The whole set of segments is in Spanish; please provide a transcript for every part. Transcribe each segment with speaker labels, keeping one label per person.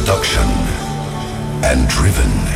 Speaker 1: Seduction and driven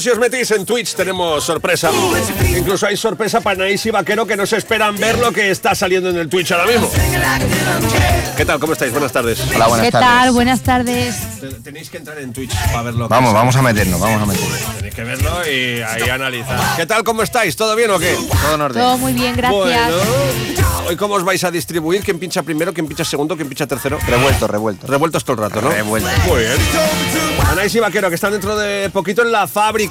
Speaker 2: Si os metéis en Twitch tenemos sorpresa. Incluso hay sorpresa para Naís y Vaquero que no se esperan ver lo que está saliendo en el Twitch ahora mismo. ¿Qué tal? ¿Cómo estáis? Buenas tardes.
Speaker 3: Hola, buenas
Speaker 4: ¿Qué
Speaker 3: tardes.
Speaker 4: tal? Buenas tardes.
Speaker 2: Te- Tenéis que entrar en Twitch para verlo.
Speaker 3: Vamos, vamos a meternos, vamos a meternos.
Speaker 2: Tenéis que verlo y ahí analizar. ¿Qué tal? ¿Cómo estáis? ¿Todo bien o qué?
Speaker 3: Todo en orden.
Speaker 4: Todo muy bien, gracias.
Speaker 2: Bueno, ¿hoy cómo os vais a distribuir? ¿Quién pincha primero? ¿Quién pincha segundo? ¿Quién pincha tercero?
Speaker 3: Revuelto, revuelto.
Speaker 2: Revueltos todo el rato, ¿no?
Speaker 3: Revuelto.
Speaker 2: Muy bien. Anaís y Vaquero, que están dentro de poquito en la fábrica.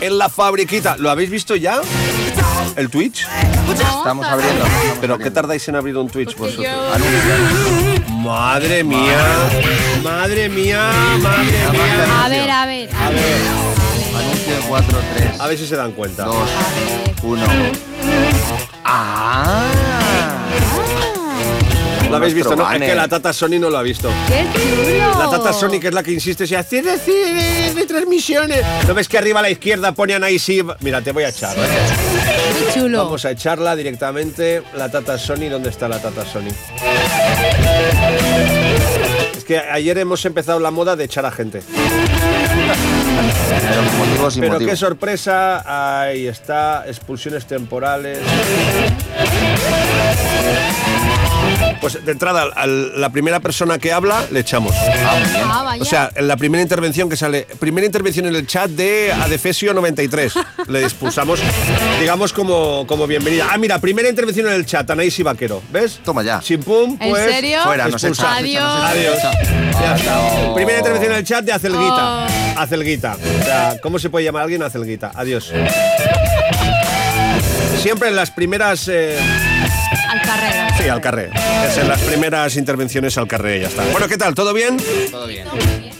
Speaker 2: En la fabriquita. ¿Lo habéis visto ya? ¿El Twitch?
Speaker 3: Estamos abriendo.
Speaker 2: ¿Pero qué tardáis en abrir un Twitch
Speaker 4: Porque
Speaker 2: vosotros?
Speaker 4: yo-
Speaker 2: Madre mía. Madre mía, madre mía.
Speaker 4: A ver, a ver, a ver.
Speaker 3: Anuncio 4, 3,
Speaker 2: A ver si se dan cuenta.
Speaker 3: 2, 1. ¡Ah!
Speaker 2: ¿Lo habéis visto? No, es que la Tata Sony no lo ha visto.
Speaker 4: ¡Qué chulo!
Speaker 2: La Tata Sony, que es la que insiste, si hace decir de transmisiones. ¿No ves que arriba a la izquierda pone a Nice Mira, te voy a echar.
Speaker 4: Qué chulo.
Speaker 2: Vamos a echarla directamente. La Tata Sony, ¿dónde está la Tata Sony? Es que ayer hemos empezado la moda de echar a gente.
Speaker 3: Pero motivo.
Speaker 2: qué sorpresa, ahí está, expulsiones temporales. Pues de entrada, a la primera persona que habla, le echamos.
Speaker 4: Ah, vaya.
Speaker 2: O sea, en la primera intervención que sale, primera intervención en el chat de Adefesio 93. Le expulsamos, digamos, como, como bienvenida. Ah, mira, primera intervención en el chat, Anaís y Vaquero. ¿Ves?
Speaker 3: Toma ya.
Speaker 2: Sin pum,
Speaker 4: ¿En
Speaker 2: pues.
Speaker 4: serio?
Speaker 3: Fuera, nos echa,
Speaker 4: Adiós.
Speaker 3: nos echa,
Speaker 2: Adiós.
Speaker 3: nos echa.
Speaker 2: Ya está.
Speaker 3: no.
Speaker 2: Primera intervención en el chat de Acelguita.
Speaker 4: Oh.
Speaker 2: Acelguita. O sea, ¿cómo se puede llamar a alguien Acelguita? Adiós. Siempre en las primeras. eh,
Speaker 4: Al carrera.
Speaker 2: Sí, al carré. Es en las primeras intervenciones al carré, ya está. Bueno, ¿qué tal? ¿Todo bien?
Speaker 3: Todo bien.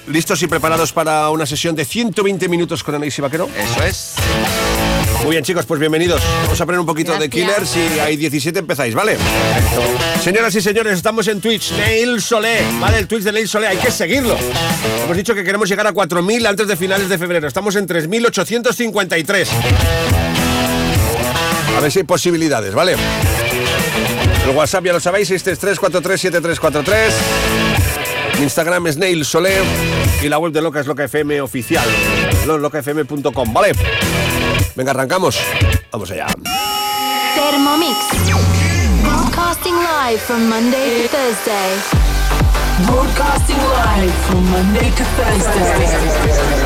Speaker 2: ¿Listos y preparados para una sesión de 120 minutos con Anaís y Vaquero?
Speaker 3: Eso es.
Speaker 2: Muy bien, chicos, pues bienvenidos. Vamos a poner un poquito de. Killers y hay 17 empezáis, ¿vale? Señoras y señores, estamos en Twitch. Neil Solé, ¿vale? El Twitch de Neil Solé, hay que seguirlo. Hemos dicho que queremos llegar a 4.000 antes de finales de febrero. Estamos en 3.853. A ver si hay posibilidades, ¿vale? El WhatsApp ya lo sabéis, 633-437343. Mi Instagram es Neil Solé y la web de Loca es Loca FM oficial, lo- locafm.com, ¿vale? Venga, arrancamos. Vamos allá.
Speaker 4: Thermomix. Broadcasting live from Monday to Thursday.
Speaker 5: Broadcasting live from Monday to Thursday.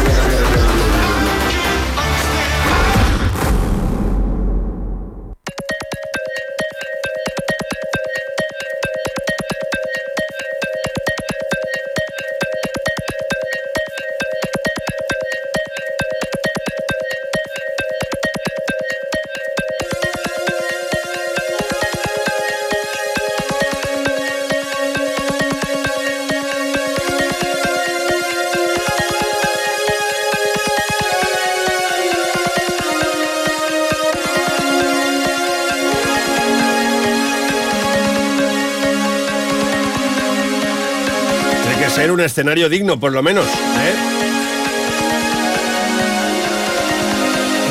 Speaker 2: Ser un escenario digno, por lo menos. ¿eh?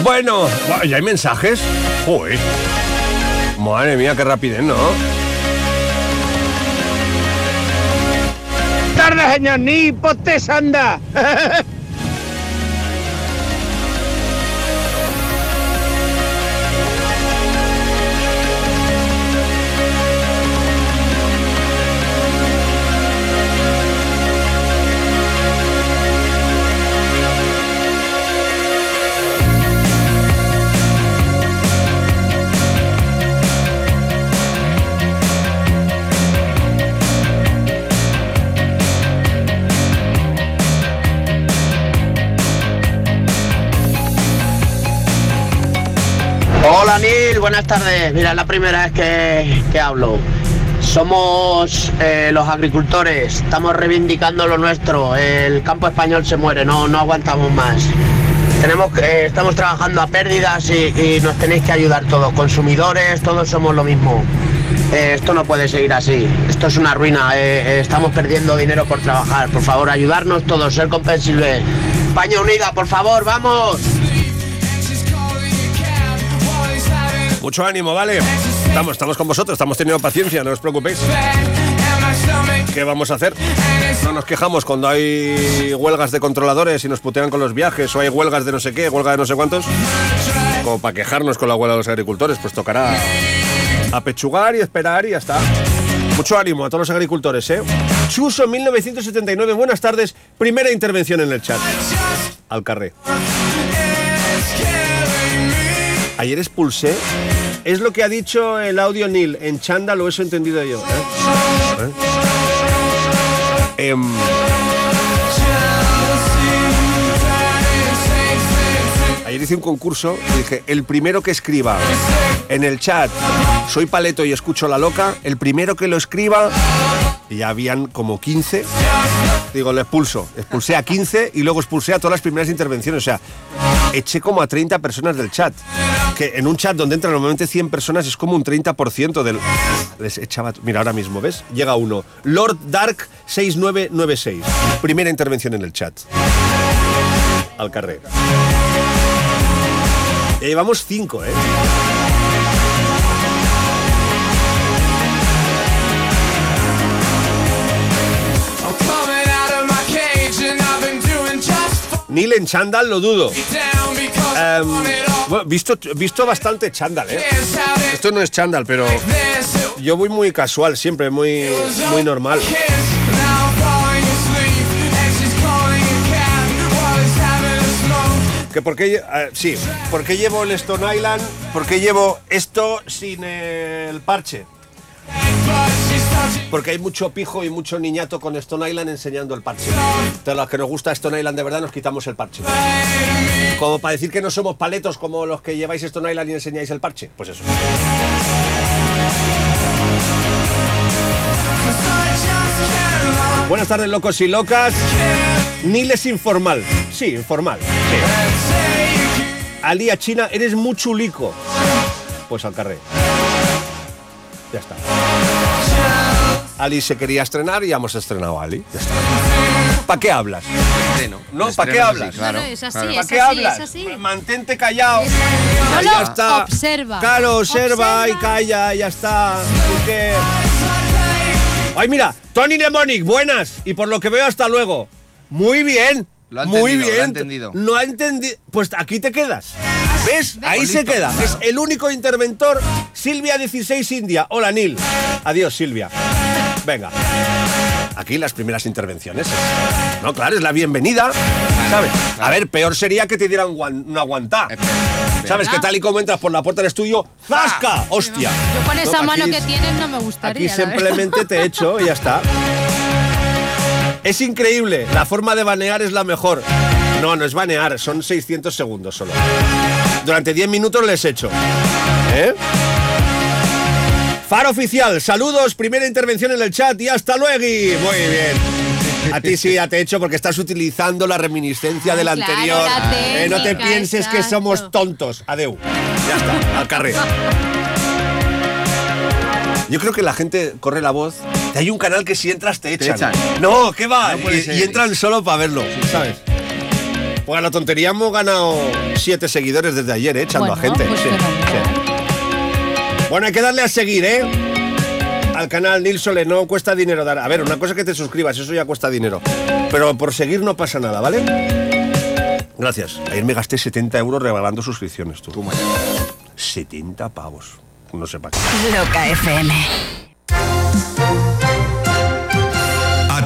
Speaker 2: Bueno, ¿ya hay mensajes? Uy. Madre mía, qué rapidez, ¿no?
Speaker 6: tarde, señor Ni, postes anda. buenas tardes. Mira, es la primera vez que, que hablo. Somos eh, los agricultores, estamos reivindicando lo nuestro. El campo español se muere, no, no aguantamos más. Tenemos, eh, estamos trabajando a pérdidas y, nos tenéis que ayudar todos, consumidores, todos somos lo mismo. Eh, esto no puede seguir así, esto es una ruina, estamos perdiendo dinero por trabajar. Por favor, ayudarnos todos, ser comprensibles. España unida, por favor, vamos.
Speaker 2: Mucho ánimo, ¿vale? Estamos, estamos con vosotros, estamos teniendo paciencia, no os preocupéis. ¿Qué vamos a hacer? No nos quejamos cuando hay huelgas de controladores y nos putean con los viajes o hay huelgas de no sé qué, huelga de no sé cuántos. Como para quejarnos con la huelga de los agricultores, pues tocará apechugar y esperar y ya está. Mucho ánimo a todos los agricultores, ¿eh? Chuso 1979, buenas tardes. Primera intervención en el chat. Al carré. Ayer expulsé. Es lo que ha dicho el audio Neil. En chanda lo he entendido yo. ¿eh? ¿Eh? Em, Ayer hice un concurso y dije, el primero que escriba en el chat, soy paleto y escucho la loca, el primero que lo escriba, y ya habían como 15, digo, le expulso. Expulsé a 15 y luego expulsé a todas las primeras intervenciones. O sea, eché como a 30 personas del chat. Que en un chat donde entran normalmente 100 personas es como un 30% del... Les echaba... Mira, ahora mismo, ¿ves? Llega uno. Lord Dark 6996. Primera intervención en el chat. Al carrer. Ya llevamos 5, ¿eh? Neil en chándal lo dudo. Em, visto, visto bastante chándal, ¿eh? Esto no es chándal, pero yo voy muy casual, siempre muy, muy normal. Que por qué, eh, sí, ¿por qué llevo el Stone Island? ¿Por qué llevo esto sin el parche? Porque hay mucho pijo y mucho niñato con Stone Island enseñando el parche. De los que nos gusta Stone Island de verdad nos quitamos el parche. Como para decir que no somos paletos como los que lleváis Stone Island y enseñáis el parche. Pues eso. Buenas tardes, locos y locas. Nil es informal. Sí, informal. Sí. Alía China, eres muy chulico. Pues al carré. Ya está. Ali se quería estrenar y ya hemos estrenado a Ali. Ya está. ¿Para qué hablas?
Speaker 3: Estreno.
Speaker 2: No, ¿para qué hablas?
Speaker 3: sí, claro,
Speaker 4: No, no, es así,
Speaker 3: claro.
Speaker 4: es
Speaker 2: ¿Para qué
Speaker 4: así,
Speaker 2: hablas?
Speaker 4: es así.
Speaker 2: Mantente callado.
Speaker 4: Solo
Speaker 2: ya está.
Speaker 4: observa.
Speaker 2: Claro, observa, y calla, ya está. ¿Y qué? Ay, mira, Tony Demonic, buenas. Y por lo que veo, hasta luego. Muy bien.
Speaker 3: Lo ha
Speaker 2: Muy
Speaker 3: entendido, lo ha
Speaker 2: bien.
Speaker 3: entendido.
Speaker 2: No ha entendido. Pues aquí te quedas. ¿Ves? Ahí se queda.
Speaker 3: claro.
Speaker 2: Es el único interventor. Silvia 16 India. Hola, Nil. Adiós, Silvia. Venga. Aquí las primeras intervenciones. No, claro, es la bienvenida. ¿Sabes? A ver, peor sería que te dieran una
Speaker 3: espera.
Speaker 2: ¿Sabes? Que tal y como entras por la puerta del estudio, ¡zasca! ¡Hostia!
Speaker 4: Yo con esa
Speaker 2: No,
Speaker 4: mano
Speaker 2: aquí
Speaker 4: que
Speaker 2: es-
Speaker 4: tienes no me
Speaker 2: Aquí
Speaker 4: gustaría. verdad.
Speaker 2: simplemente te echo y ya está. Es increíble, la forma de banear es la mejor. No, no es banear, son 600 segundos solo. Durante 10 minutos les echo. ¿Eh? Faro oficial, saludos, primera intervención en el chat y hasta luego. Muy bien. A ti sí, ya te he hecho porque estás utilizando la reminiscencia del
Speaker 4: Claro,
Speaker 2: anterior.
Speaker 4: la
Speaker 2: Eh, no te pienses que somos tontos. Adeu. Ya está, al carré. Yo creo que la gente corre la voz. Que Hay un canal que si entras te echan.
Speaker 3: echan.
Speaker 2: No, ¿qué va?
Speaker 3: No
Speaker 2: y, entran solo para verlo, ¿sabes? Pues a la tontería hemos ganado siete seguidores desde ayer, ¿eh? echando
Speaker 4: Bueno,
Speaker 2: a gente.
Speaker 4: pues
Speaker 2: Sí,
Speaker 4: fenomenal.
Speaker 2: sí. Bueno, hay que darle a seguir, ¿eh? Al canal Nil Sole, no cuesta dinero dar. A ver, una cosa es que te suscribas, eso ya cuesta dinero. Pero por seguir no pasa nada, ¿vale? Gracias. Ayer me gasté 70 euros regalando suscripciones, tú. 70 pavos. No sé para qué.
Speaker 7: Loca FM.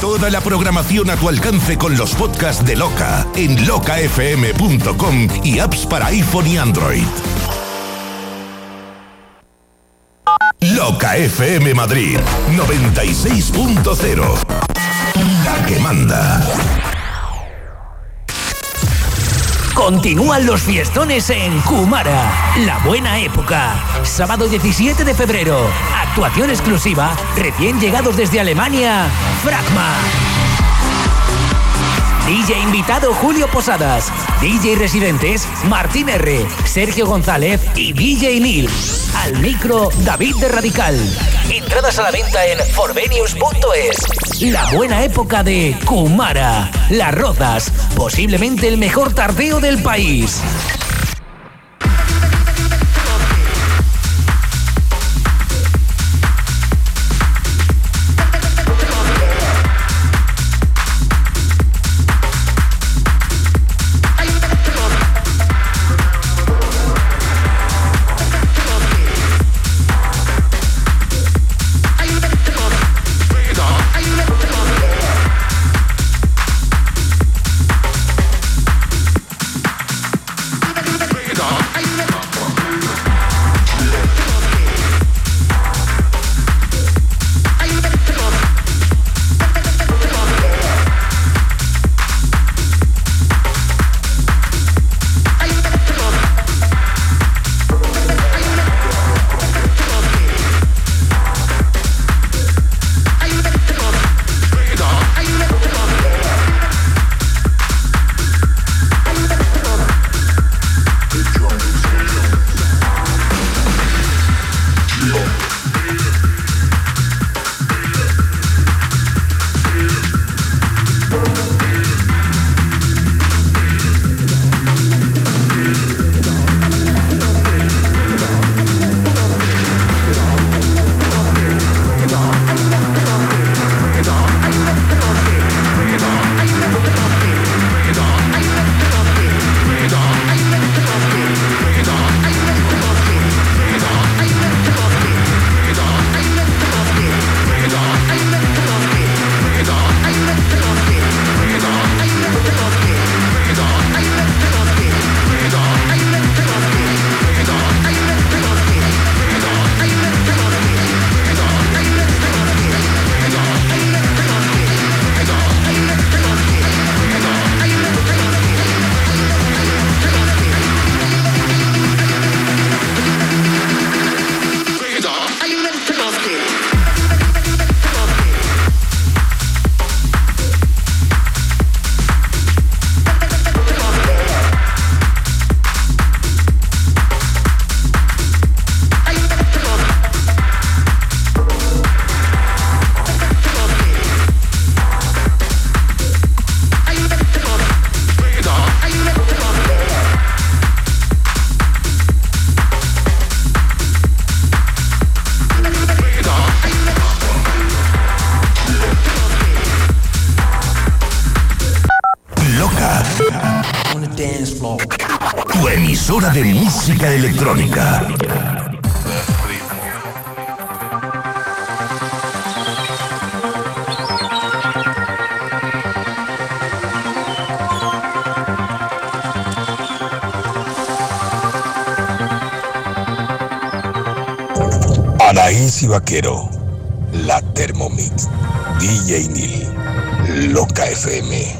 Speaker 8: Toda la programación a tu alcance con los podcasts de Loca en locafm.com y apps para iPhone y Android. Loca FM Madrid 96.0. La que manda.
Speaker 9: Continúan los fiestones en Kumara, la buena época. Sábado 17 de febrero, actuación exclusiva, recién llegados desde Alemania, Fragma. DJ invitado Julio Posadas, DJ residentes Martín R, Sergio González y DJ Nil. Al micro David de Radical. Entradas a la venta en forvenius.es. La buena época de Kumara, Las Rozas,
Speaker 8: posiblemente el mejor tardeo del país.
Speaker 10: Electrónica. Anaís y Vaquero. La Thermomix. DJ Nil. Loca FM.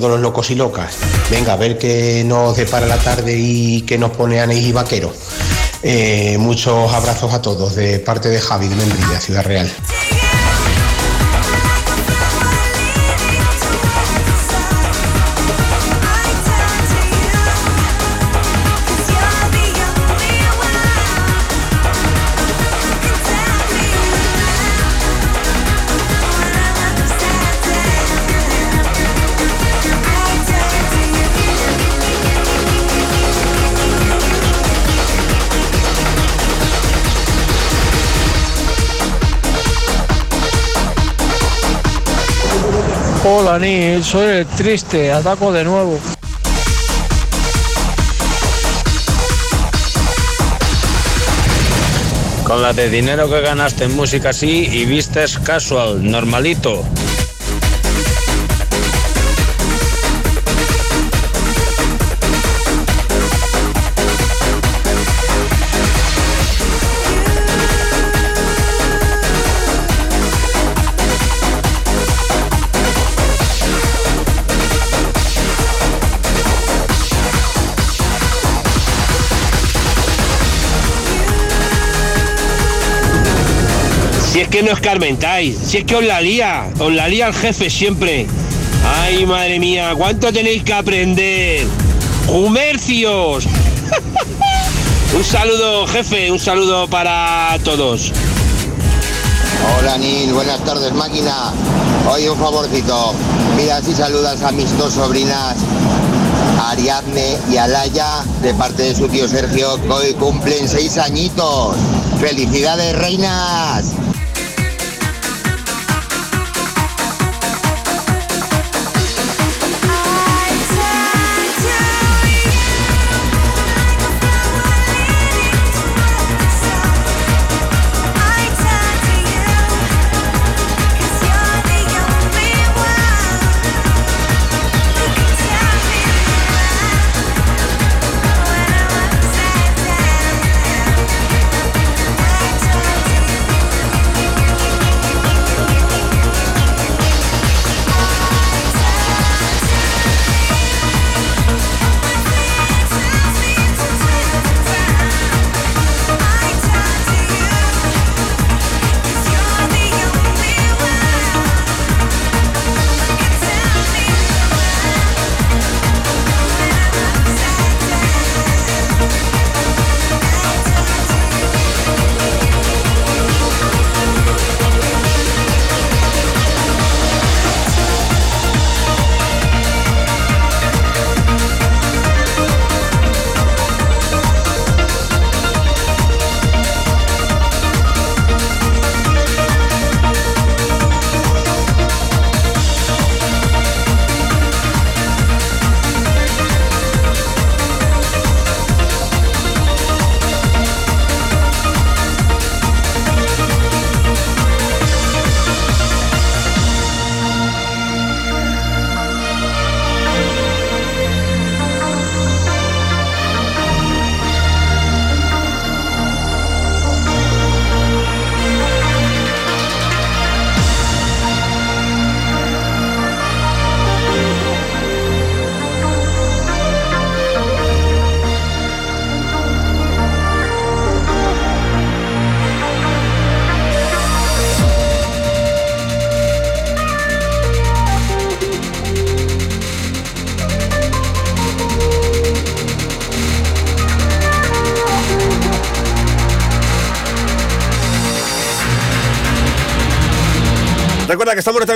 Speaker 11: Todos los locos y locas. Venga, a ver qué nos depara la tarde y qué nos pone Anís y Vaquero. Eh, muchos abrazos a todos de parte de Javi de Membrilla, Ciudad Real.
Speaker 12: Soy triste, ataco de nuevo.
Speaker 13: Con la de dinero que ganaste en música sí y vistes casual, normalito.
Speaker 14: Si es que no escarmentáis, si es que os la lía, os la lía el jefe siempre. Ay, madre mía, ¿cuánto tenéis que aprender? ¡Comercios! un saludo, jefe, un saludo para todos.
Speaker 15: Hola Nil, buenas tardes máquina. Oye, un favorcito. Mira si saludas a mis dos sobrinas, Ariadne y Alaya, de parte de su tío Sergio, que hoy cumplen seis añitos. ¡Felicidades, reinas!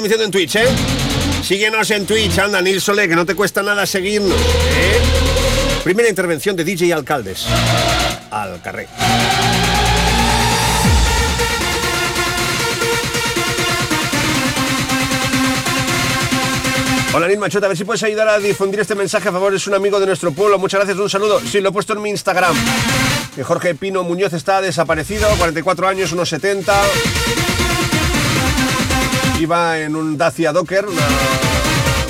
Speaker 2: Retransmitiendo en Twitch, ¿eh? Síguenos en Twitch, anda, Nil Sole, que no te cuesta nada seguirnos, ¿eh? Primera intervención de DJ Alcaldes. Al carré. Hola Nil Machota, a ver si puedes ayudar a difundir este mensaje a favor. Es un amigo de nuestro pueblo. Muchas gracias, un saludo. Sí, lo he puesto en mi Instagram. Que Jorge Pino Muñoz está desaparecido, 44 años, unos 70. Iba en un Dacia Docker, una-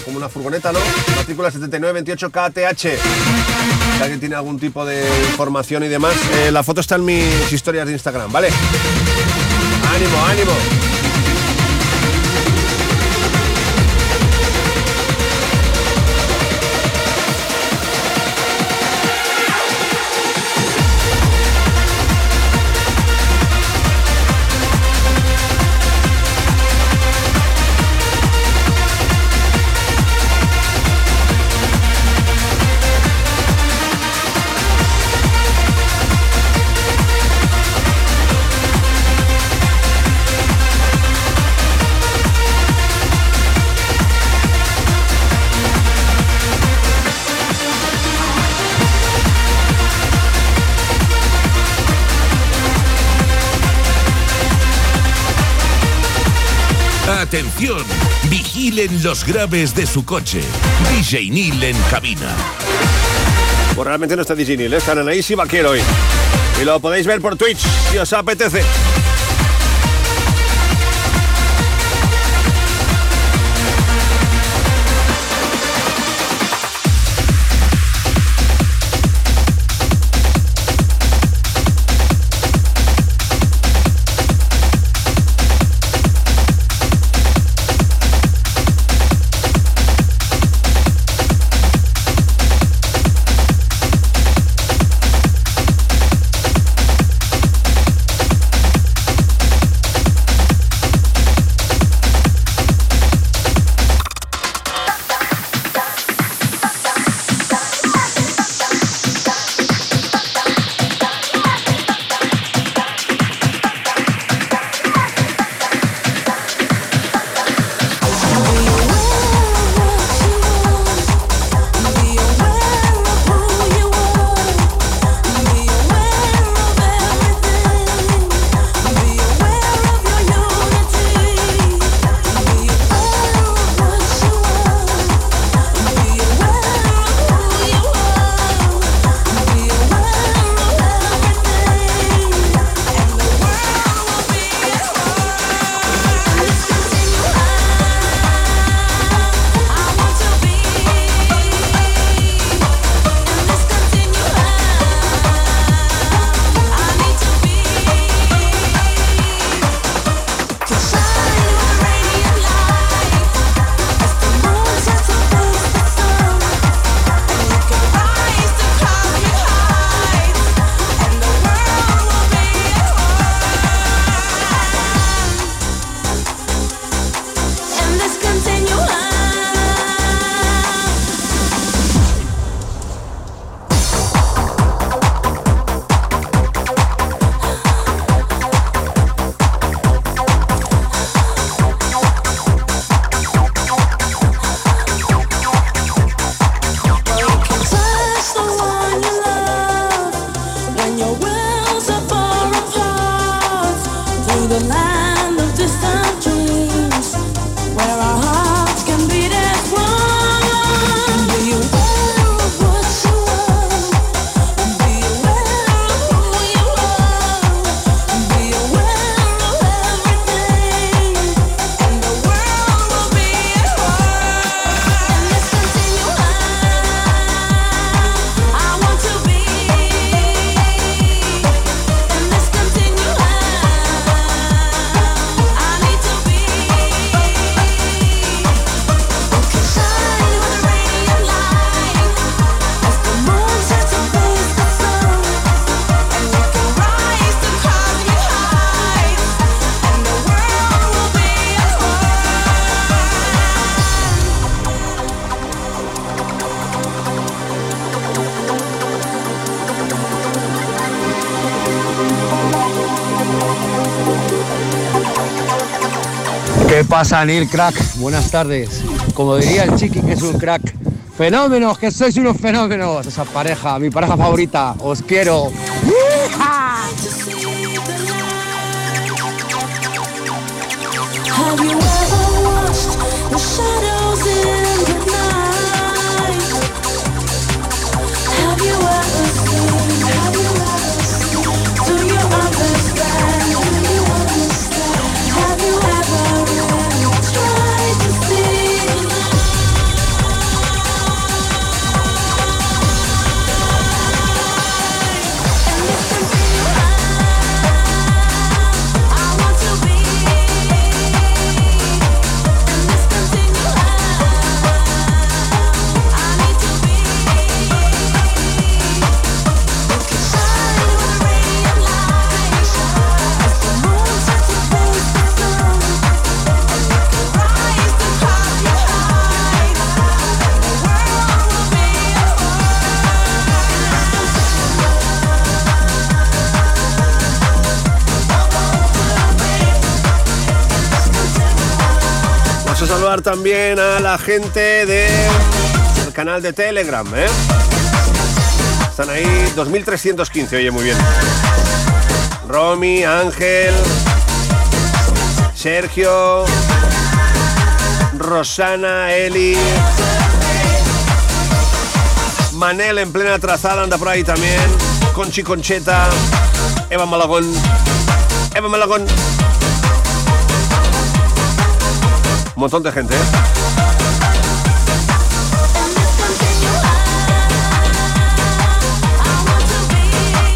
Speaker 2: como una furgoneta, ¿no? Matrícula 7928 KTH. Si alguien tiene algún tipo de información y demás, eh, la foto está en mis historias de Instagram, ¿vale? Ánimo, ánimo.
Speaker 8: Vigilen los graves de su coche. DJ Neil en cabina.
Speaker 16: Pues realmente no está DJ Neil, ¿eh? están Anaís y Vaquero hoy. Y lo podéis ver por Twitch si os apetece.
Speaker 17: Pasa, Neil Crack? Buenas tardes. Como diría el chiqui, que es un crack. Fenómenos, que sois unos fenómenos. Esa pareja, mi pareja favorita. Os quiero.
Speaker 2: Have you ever seen? Have you ever seen?
Speaker 16: También a la gente del canal de Telegram, ¿eh? Están ahí 2315, oye, muy bien. Romy, Ángel, Sergio,
Speaker 2: Rosana, Eli. Manel en plena trazada anda por ahí también. Conchi Concheta. Eva Malagón. Eva Malagón. Un montón de gente, ¿eh?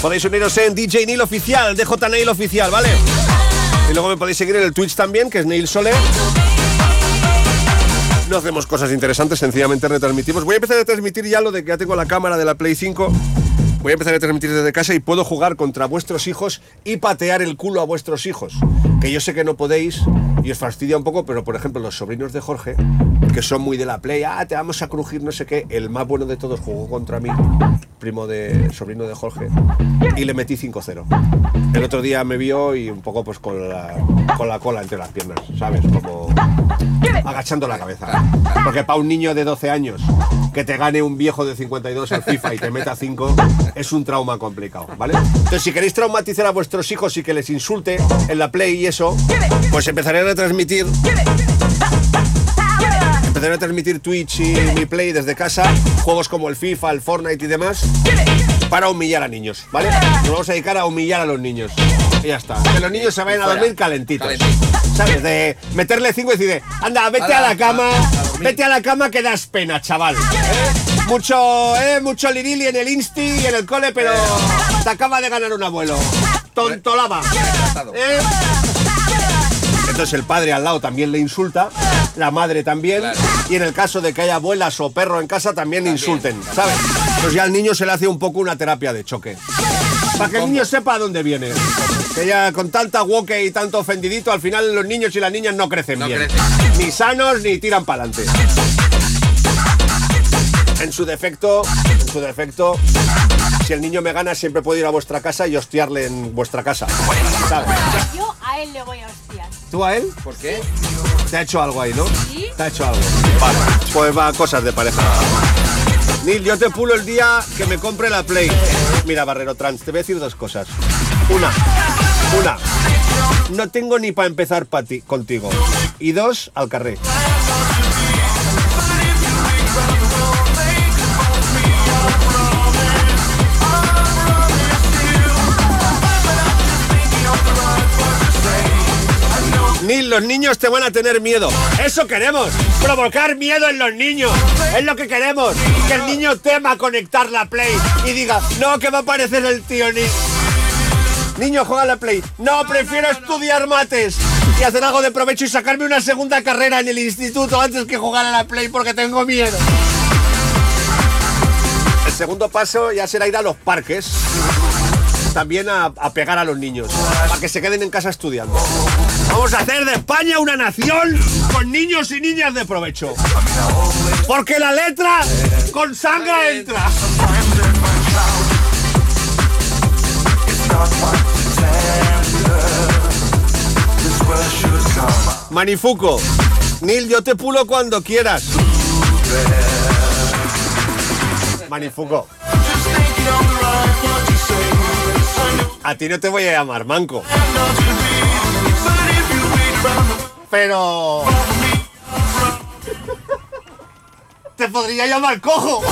Speaker 2: Podéis uniros en DJ Neil Oficial, DJ Neil Oficial, ¿vale? Y luego me podéis seguir en el Twitch también, que es Neil Soler. No hacemos cosas interesantes, sencillamente retransmitimos. Voy a empezar a transmitir ya lo de que ya tengo la cámara de la Play 5. Voy a empezar a transmitir desde casa y puedo jugar contra vuestros hijos y patear el culo a vuestros hijos. Que yo sé que no podéis y os fastidia un poco, pero por ejemplo los sobrinos de Jorge, que son muy de la Play, ah, te vamos a crujir no sé qué, el más bueno de todos jugó contra mí, primo de sobrino de Jorge, y le metí 5-0. El otro día me vio y un poco pues con la, con la cola entre las piernas, ¿sabes? Como agachando la cabeza. Porque para un niño de 12 años que te gane un viejo de 52 al FIFA y te meta 5 es un trauma complicado, ¿vale? Entonces, si queréis traumatizar a vuestros hijos y que les insulte en la Play y eso, pues empezaré a retransmitir. Empezaré a transmitir Twitch y mi Play desde casa, juegos como el FIFA, el Fortnite y demás, para humillar a niños, ¿vale? Nos vamos a dedicar a humillar a los niños. Y ya está. Que los niños se vayan a dormir calentitos. ¿Sabes? De meterle cinco y decir, anda, vete a la cama, vete a la cama que das pena, chaval. ¿eh? Mucho, eh, mucho lirili en el insti y en el cole, pero te acaba de ganar un abuelo. Tontolaba. ¿eh? Entonces el padre al lado también le insulta, la madre también, y en el caso de que haya abuelas o perro en casa también, insulten, ¿sabes? Pues ya al niño se le hace un poco una terapia de choque. Para que el niño sepa a dónde viene. Que ya con tanta woke y tanto ofendidito, al final los niños y las niñas no crecen bien. Ni sanos ni tiran para adelante. En su defecto, en su defecto, si el niño me gana, siempre puedo ir a vuestra casa y hostiarle en vuestra casa. ¿Sabes?
Speaker 4: Yo a él le voy a.
Speaker 2: ¿Tú a él?
Speaker 3: ¿Por qué?
Speaker 2: Te ha hecho algo ahí, ¿no?
Speaker 4: ¿Sí?
Speaker 2: Te ha hecho algo. Vale, pues va, cosas de pareja. Neil, yo te pulo el día que me compre la Play. Mira, Barrero Trans, te voy a decir dos cosas. Una, una, no tengo ni para empezar para ti, contigo. Y dos, al carré. Los niños te van a tener miedo. Eso queremos. Provocar miedo en los niños. Es lo que queremos. Que el niño tema conectar la Play y diga, no, que va a aparecer el tío Neil. Niño, juega a la Play. No, prefiero estudiar mates y hacer algo de provecho y sacarme una segunda carrera en el instituto antes que jugar a la Play porque tengo miedo. El segundo paso ya será ir a los parques. También a, pegar a los niños. Para que se queden en casa estudiando. Vamos a hacer de España una nación con niños y niñas de provecho. Porque la letra con sangre entra. Manifuco. Neil, yo te pulo cuando quieras. Manifuco. A ti no te voy a llamar manco. Pero... Te podría llamar cojo.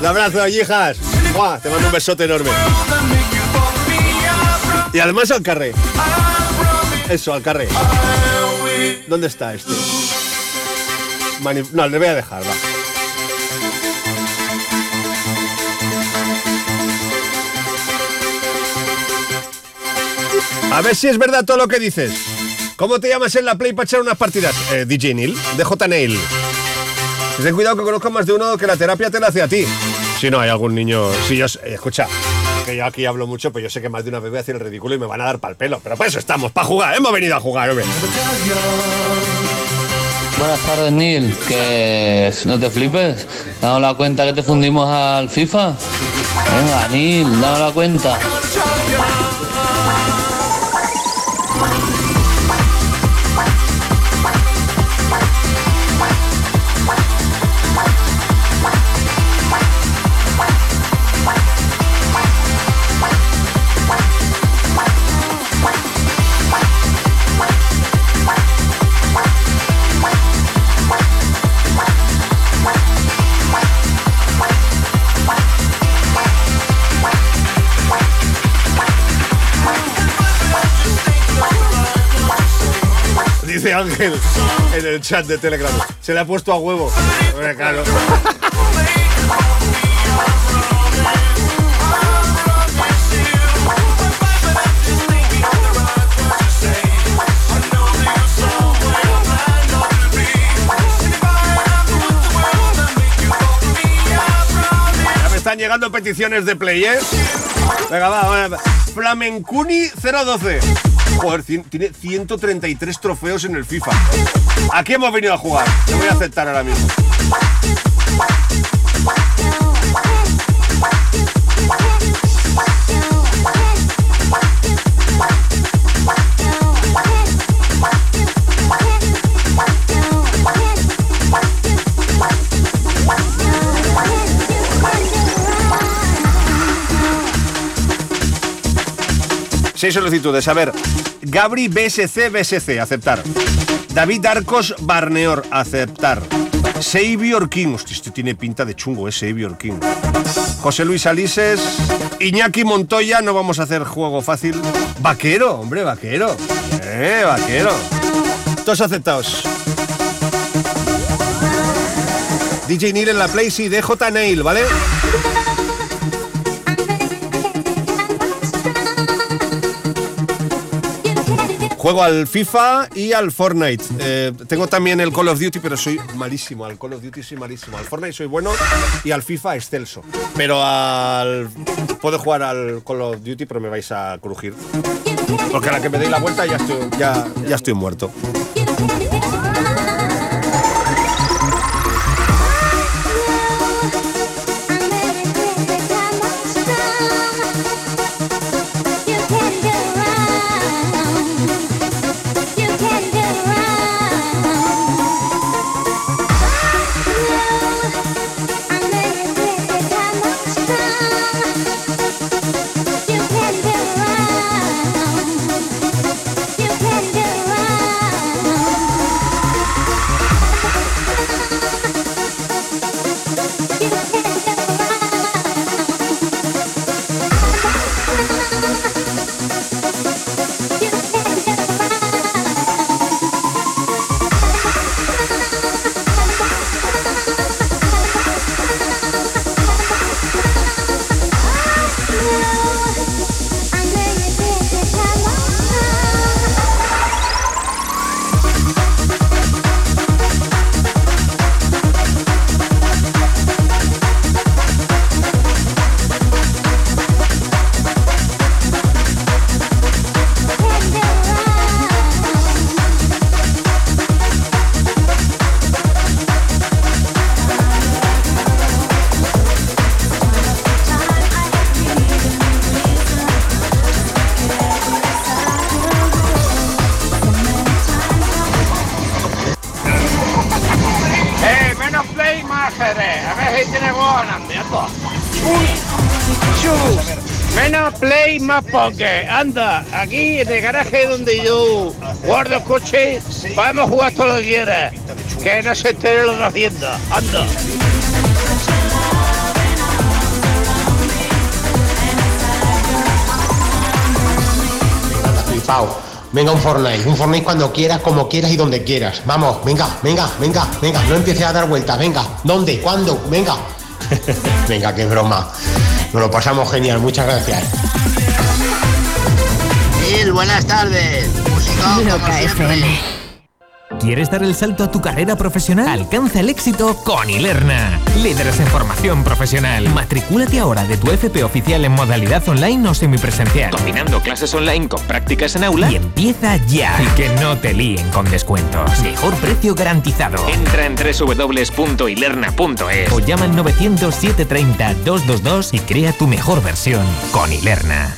Speaker 2: Un abrazo, hijas. Buah, Te mando un besote enorme. Y además al carré. Eso, al carré. ¿Dónde está este? No, le voy a dejar, va. A ver si es verdad todo lo que dices. ¿Cómo te llamas en la Play para echar unas partidas? Eh, DJ Neil, DJ Neil. Ten cuidado que conozco más de uno que la terapia te la hace a ti. Si no hay algún niño. Si yo. escucha, que yo aquí hablo mucho, pero yo sé que más de una vez voy a el ridículo y me van a dar pal pelo. Pero para eso estamos, para jugar. Hemos venido a jugar, hombre.
Speaker 18: Buenas tardes, Neil. Que no te flipes. Damos la cuenta que te fundimos al FIFA. Venga, Neil, dame la cuenta.
Speaker 2: Ángel en el chat de Telegram. Se le ha puesto a huevo. Claro. Me están llegando peticiones de play, ¿eh? Venga, va, va. Flamencuni 012. Joder, tiene 133 trofeos en el FIFA. Aquí hemos venido a jugar. Lo voy a aceptar ahora mismo. Seis solicitudes. A ver, Gabri BSC BSC, aceptar. David Arcos Barneor, aceptar. Savior King, hostia, este tiene pinta de chungo, es Savior King. José Luis Alises, Iñaki Montoya, no vamos a hacer juego fácil. Vaquero, hombre, vaquero. Eh, vaquero. Todos aceptados. DJ Neil en la Play, sí, DJ Nail, ¿vale? Juego al FIFA y al Fortnite. Eh, tengo también el Call of Duty, pero soy malísimo. Al Call of Duty soy malísimo. Al Fortnite soy bueno y al FIFA excelso. Pero al. Puedo jugar al Call of Duty, pero me vais a crujir. Porque a la que me deis la vuelta ya estoy, ya, ya estoy muerto.
Speaker 19: Poke. Anda, aquí en el garaje donde yo guardo el coche, podemos jugar todo lo que quieras. Que no se entere lo que hacienda. Anda.
Speaker 11: Flipao. Venga, un Fortnite, un Fortnite cuando quieras, como quieras y donde quieras. Vamos, venga, venga, venga, venga, no empieces a dar vueltas, venga. ¿Dónde? ¿Cuándo? Venga. venga, qué broma. Nos lo pasamos genial, muchas gracias.
Speaker 7: Buenas tardes. Música como siempre.
Speaker 20: ¿Quieres dar el salto a tu carrera profesional? Alcanza el éxito con Ilerna. Líderes en formación profesional. Matricúlate ahora de tu FP oficial en modalidad online o semipresencial. Combinando clases online con prácticas en aula. Y empieza ya. Y que no te líen con descuentos. Mejor precio garantizado. Entra en www.ilerna.es o llama al 900 730 222 y crea tu mejor versión con Ilerna.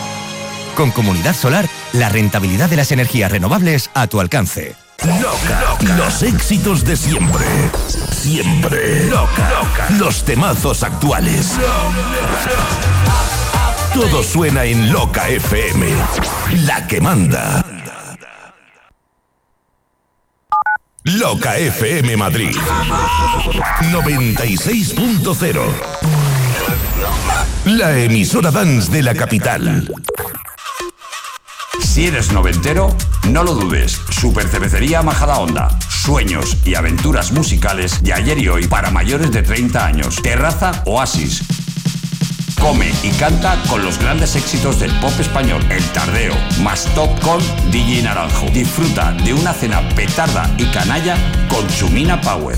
Speaker 21: Con Comunidad Solar, la rentabilidad de las energías renovables a tu alcance.
Speaker 8: Loca. Los éxitos de siempre. Siempre. Loca. Los temazos actuales. Todo suena en Loca FM. La que manda. Loca FM Madrid. 96.0. La emisora dance de la capital.
Speaker 22: Si eres noventero, no lo dudes. Super Cervecería Majadahonda. Sueños y aventuras musicales de ayer y hoy para mayores de 30 años. Terraza Oasis. Come y canta con los grandes éxitos del pop español. El Tardeo, más top con DJ Naranjo. Disfruta de una cena petarda y canalla con Chumina Power.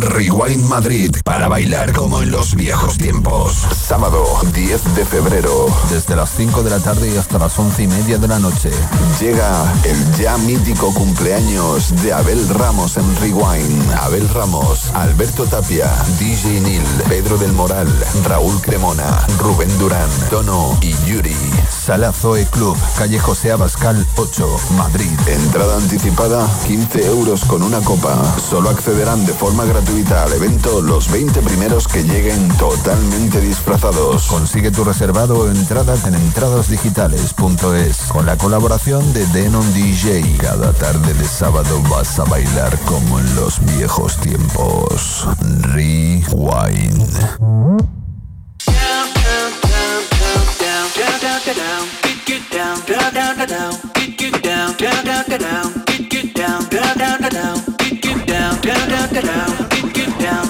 Speaker 1: Rewind Madrid para bailar como en los viejos tiempos. Sábado 10 de febrero.
Speaker 23: Desde las 5 de la tarde y hasta las 11 y media de la noche.
Speaker 1: Llega el ya mítico cumpleaños de Abel Ramos en Rewind. Abel Ramos, Alberto Tapia, DJ Nil, Pedro del Moral, Raúl Cremona, Rubén Durán, Tono y Yuri.
Speaker 23: Sala Zoe Club, calle José Abascal 8, Madrid.
Speaker 1: Entrada anticipada 15 euros con una copa. Solo accederán de forma gratuita al evento los 20 primeros que lleguen totalmente disfrazados.
Speaker 23: Consigue tu reservado o entradas en entradasdigitales.es con la colaboración de Denon DJ. Cada tarde de sábado vas a bailar como en los viejos tiempos. Rewind.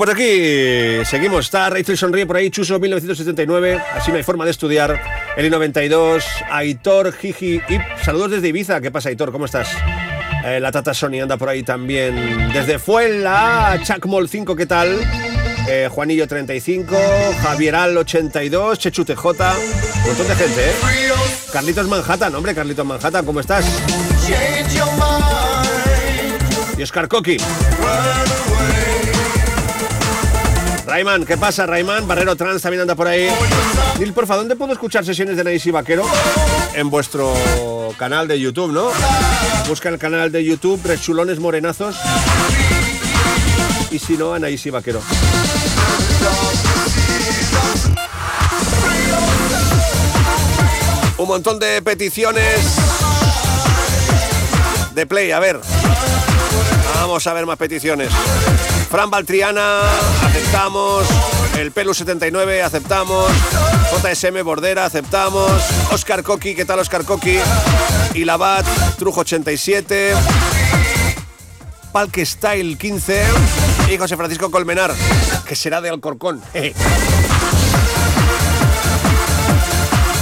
Speaker 2: pues aquí seguimos. Está Rachel Sonríe por ahí, Chuso 1979. Así no hay forma de estudiar. Eli 92, Aitor, Jiji y saludos desde Ibiza. ¿Qué pasa, Aitor? ¿Cómo estás? Eh, la Tata Sony anda por ahí también. Desde Fuenla, Chacmol 5, ¿qué tal? Eh, Juanillo 35, Javieral 82, Chechu TJ, un montón de gente, ¿eh? Carlitos Manhattan, hombre, Carlitos Manhattan, ¿cómo estás? Y Oscar Coqui. Rayman, ¿qué pasa, Rayman? Barrero Trans también anda por ahí. Nil, porfa, ¿dónde puedo escuchar sesiones de Naís y Vaquero? En vuestro canal de YouTube, ¿no? Busca el canal de YouTube, Rechulones Morenazos. Y si no, Anaís y Vaquero. Un montón de peticiones de play, a ver. Vamos a ver más peticiones. Fran Baltriana, aceptamos. El Pelu 79, aceptamos. JSM Bordera, aceptamos. Oscar Coqui, ¿qué tal Oscar Coqui? Y Labat, Trujo 87. Palque Style 15. Y José Francisco Colmenar, que será de Alcorcón.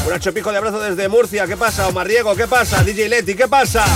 Speaker 2: Un Nacho Pico de abrazo desde Murcia. ¿Qué pasa? Omar Diego, ¿qué pasa? DJ Leti, ¿qué pasa?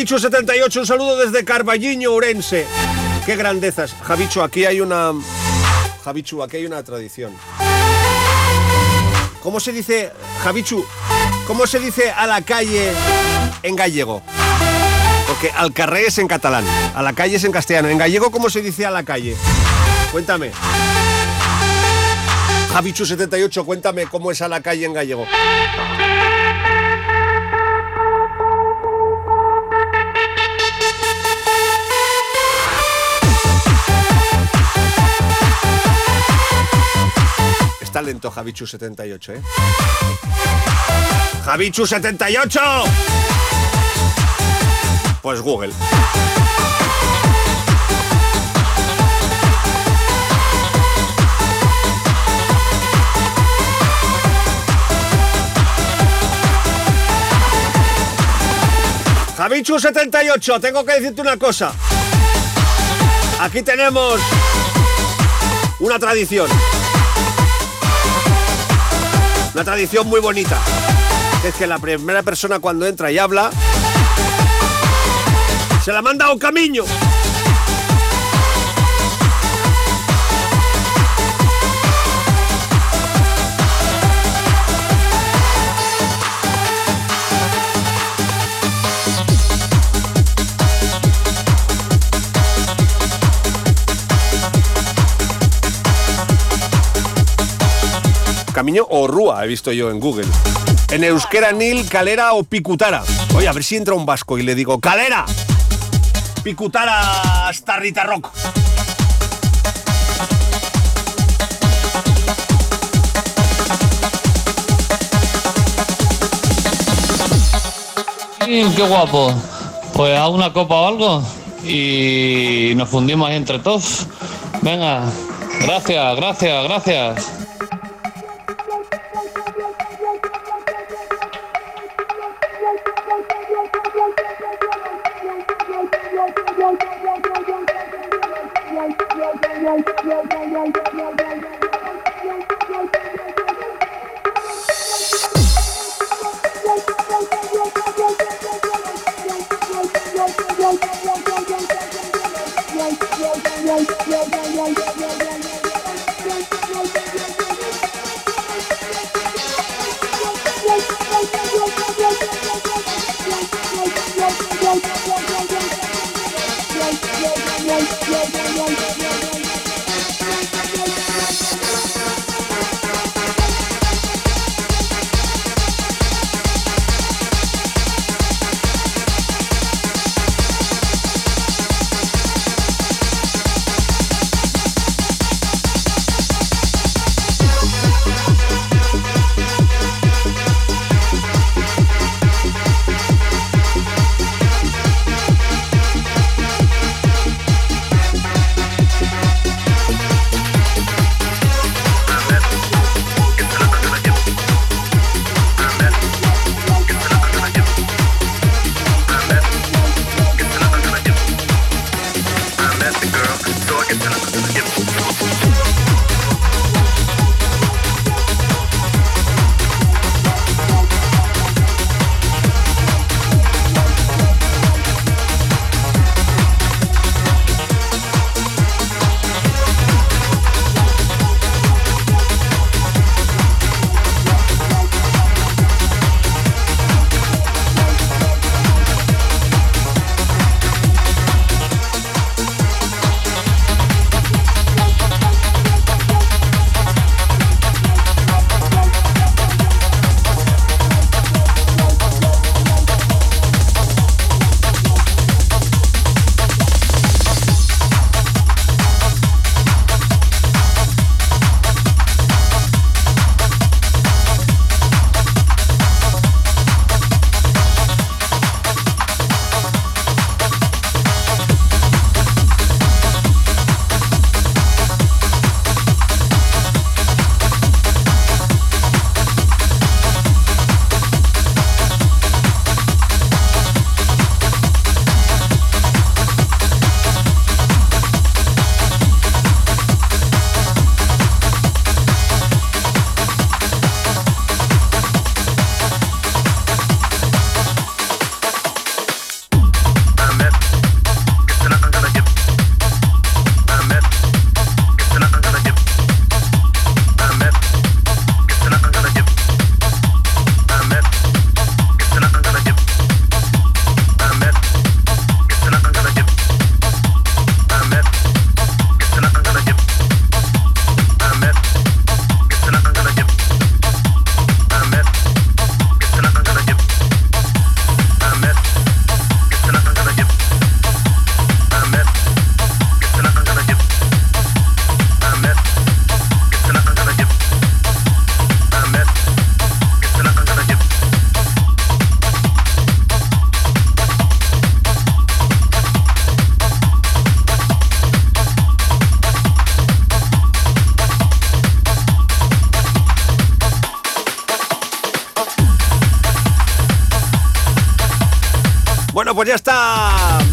Speaker 2: Javichu 78, un saludo desde Carballiño, Urense. Qué grandezas. Javichu, aquí hay una. Javichu, aquí hay una tradición. ¿Cómo se dice, Javichu? ¿Cómo se dice a la calle en gallego? Porque al carré es en catalán, a la calle es en castellano. En gallego, ¿cómo se dice a la calle? Cuéntame. Javichu 78, cuéntame cómo es a la calle en gallego. Está lento Javichu 78, ¿eh? Javichu 78. Pues Google. Javichu 78, tengo que decirte una cosa. Aquí tenemos una tradición. Una tradición muy bonita. Es que la primera persona cuando entra y habla, se la manda a un camino. Camino o Rúa, he visto yo en Google. En euskera, Nil, Calera o Picutara. Oye, a ver si entra un vasco y le digo, ¡Calera! Picutara hasta Rita Rock.
Speaker 18: ¡Qué guapo! Pues a una copa o algo y nos fundimos ahí entre todos. Venga, gracias, gracias, gracias.
Speaker 2: Bueno,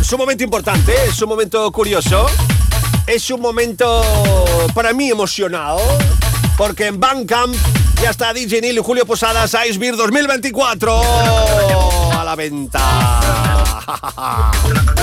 Speaker 2: Es un momento importante, es un momento curioso. Es un momento para mí emocionado. Porque en Bandcamp ya está DJ Neil y Julio Posadas Ice Beer 2024 a la venta.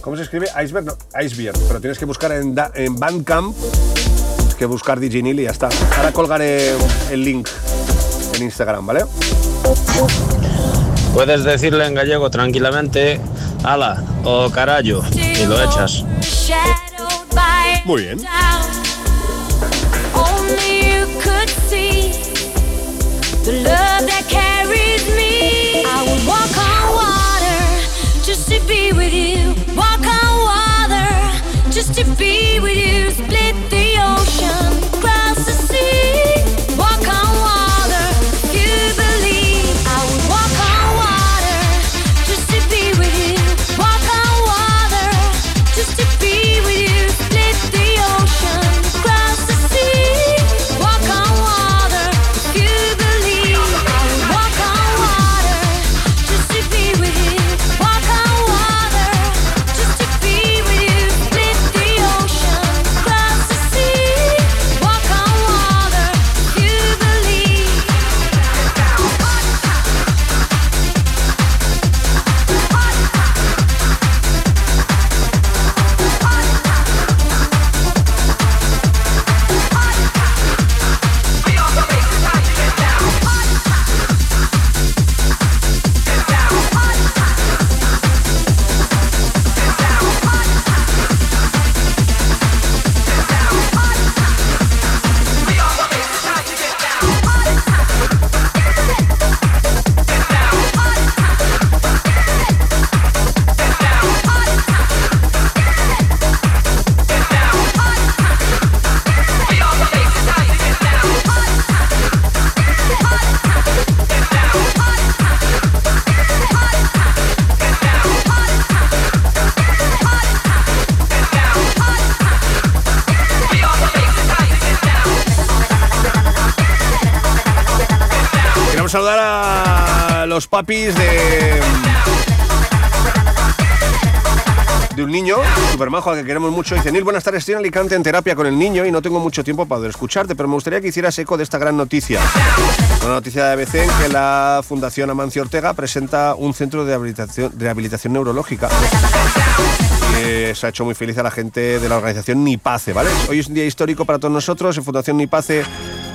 Speaker 16: ¿Cómo se
Speaker 2: escribe? Iceberg, no, Iceberg, pero tienes que buscar en, Bandcamp, tienes que buscar DJ Neil y ya está. Ahora colgaré el link en Instagram, ¿vale?
Speaker 24: Puedes decirle en gallego tranquilamente, ala o oh, carayo, y lo echas.
Speaker 2: Muy bien.
Speaker 25: The love that carries me. I would walk on water just to be with you. Walk on water just to be with you. Split
Speaker 2: de. De un niño súper majo que queremos mucho. Dice: Nil, buenas tardes. Estoy en Alicante en terapia con el niño y no tengo mucho tiempo para poder escucharte, pero me gustaría que hicieras eco de esta gran noticia. Una noticia de ABC en que la Fundación Amancio Ortega presenta un centro de rehabilitación, de rehabilitación neurológica. se ha hecho muy feliz a la gente de la organización Nipace, ¿vale? Hoy es un día histórico para todos nosotros. En Fundación Nipace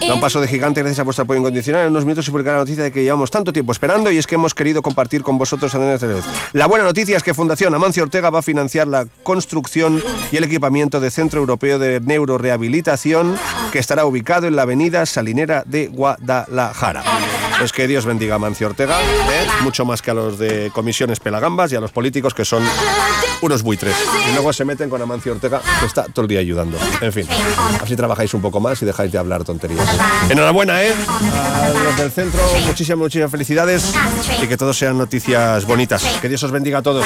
Speaker 2: da un paso de gigante gracias a vuestro apoyo incondicional. En unos minutos se publicará la noticia de que llevamos tanto tiempo esperando y es que hemos querido compartir con vosotros en este video. La buena noticia es que Fundación Amancio Ortega va a financiar la construcción y el equipamiento del Centro Europeo de Neurorehabilitación que estará ubicado en la avenida Salinera de Guadalajara. Pues que Dios bendiga a Amancio Ortega, ¿eh? mucho más que a los de comisiones pelagambas y a los políticos que son unos buitres. Y luego se meten con Amancio Ortega, que está todo el día ayudando. En fin, así trabajáis un poco más y dejáis de hablar tonterías. Enhorabuena, ¿eh? A los del centro, muchísimas, muchísimas felicidades y que todos sean noticias bonitas. Que Dios os bendiga a todos.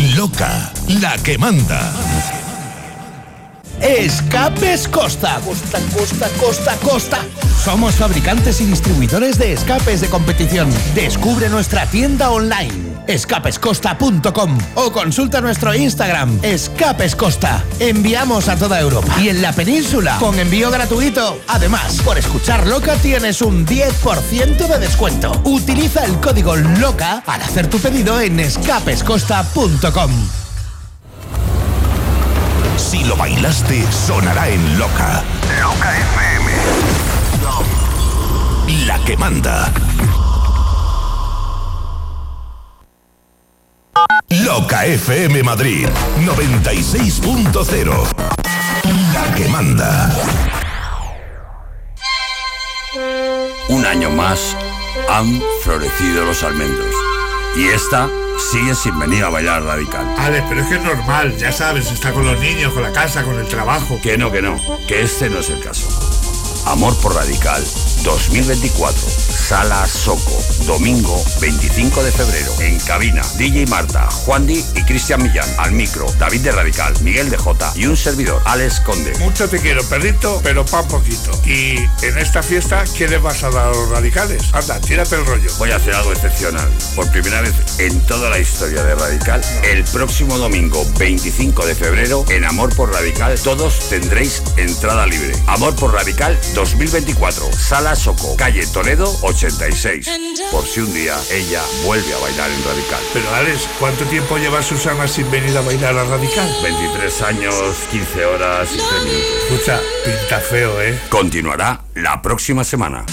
Speaker 8: Loca, la que manda.
Speaker 9: Escapes Costa. Costa, Costa, Costa, Costa. Somos fabricantes y distribuidores de escapes de competición. Descubre nuestra tienda online, escapescosta.com o consulta nuestro Instagram, Escapes Costa. Enviamos a toda Europa y en la península con envío gratuito. Además, por escuchar Loca tienes un 10% de descuento. Utiliza el código LOCA para hacer tu pedido en escapescosta.com.
Speaker 8: Si lo bailaste, sonará en Loca. Loca FM. La que manda. FM Madrid 96.0. La que manda.
Speaker 22: Un año más han florecido los almendros. Y esta sigue sin venir a bailar radical.
Speaker 26: Alex, pero es que es normal, ya sabes, está con los niños, con la casa, con el trabajo.
Speaker 22: Que no, que no, que este no es el caso. Amor por Radical 2024, Sala Soco, domingo 25 de febrero, en cabina, DJ Marta, Juan Di y Cristian Millán, al micro, David de Radical, Miguel de Jota y un servidor, Alex Conde.
Speaker 26: Mucho te quiero, perrito, pero pa' poquito. Y en esta fiesta, ¿qué le vas a dar a los radicales? Anda, tírate el rollo.
Speaker 22: Voy a hacer algo excepcional. Por primera vez en toda la historia de Radical, el próximo domingo 25 de febrero, en Amor por Radical, todos tendréis entrada libre. Amor por Radical 2024, Sala Soco, calle Toledo 86. Por si un día ella vuelve a bailar en Radical.
Speaker 26: Pero Alex, ¿cuánto tiempo lleva Susana sin venir a bailar a Radical?
Speaker 22: 23 años, 15 horas y 3 minutos.
Speaker 26: Escucha, pinta feo, ¿eh?
Speaker 22: Continuará la próxima semana.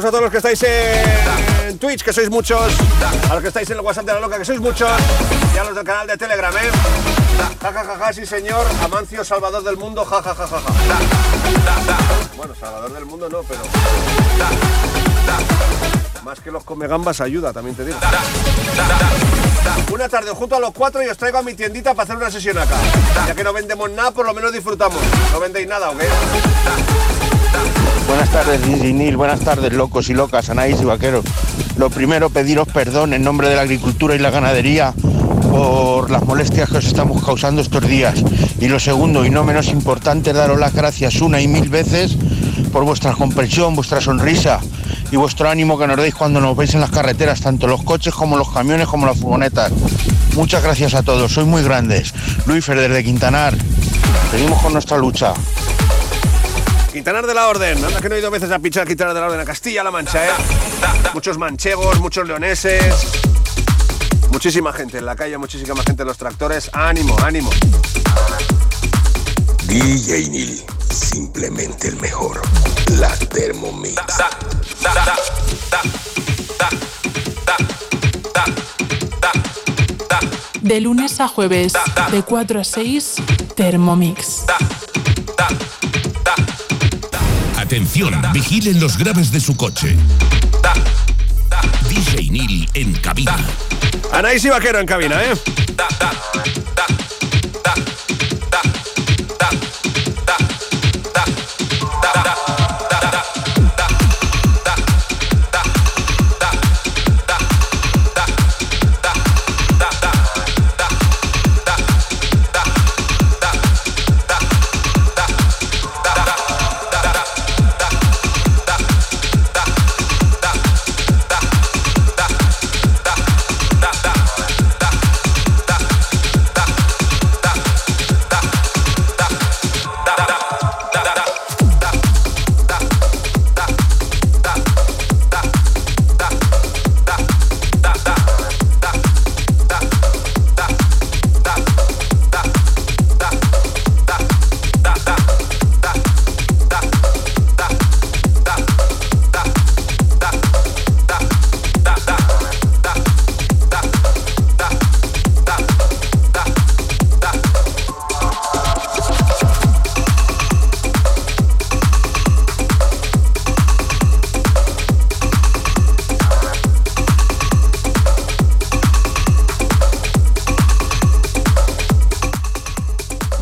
Speaker 2: A todos los que estáis en Twitch, que sois muchos. A los que estáis en el WhatsApp de la loca, que sois muchos. Y a los del canal de Telegram, ¿eh? Ja, ja, ja, ja, sí señor. Amancio, Salvador del mundo, ja, ja, ja, ja, ja. Bueno, Salvador del mundo no, pero... Más que los come gambas ayuda, también te digo. Una tarde junto a los cuatro y os traigo a mi tiendita para hacer una sesión acá. Ya que no vendemos nada, por lo menos disfrutamos. ¿No vendéis nada o qué?
Speaker 27: Buenas tardes, Nil. Buenas tardes, locos y locas, Anaís y vaqueros. Lo primero, pediros perdón en nombre de la agricultura y la ganadería por las molestias que os estamos causando estos días. Y lo segundo, y no menos importante, daros las gracias una y mil veces por vuestra comprensión, vuestra sonrisa y vuestro ánimo que nos deis cuando nos veis en las carreteras, tanto los coches como los camiones como las furgonetas. Muchas gracias a todos, sois muy grandes. Luis Fer desde Quintanar. Seguimos con nuestra lucha.
Speaker 2: Quintanar de la Orden. Anda que no he ido veces a pinchar Quintanar de la Orden a Castilla-La Mancha, ¿eh? Muchos manchegos, muchos leoneses. Muchísima gente en la calle, muchísima gente en los tractores. Ánimo, ánimo.
Speaker 23: DJ Neil, simplemente el mejor. La Thermomix.
Speaker 28: De lunes a jueves, de 4 a 6, Thermomix.
Speaker 8: Atención, vigilen los graves de su coche. DJ Neil en cabina.
Speaker 2: Anaís y Vaquero en cabina, ¿eh?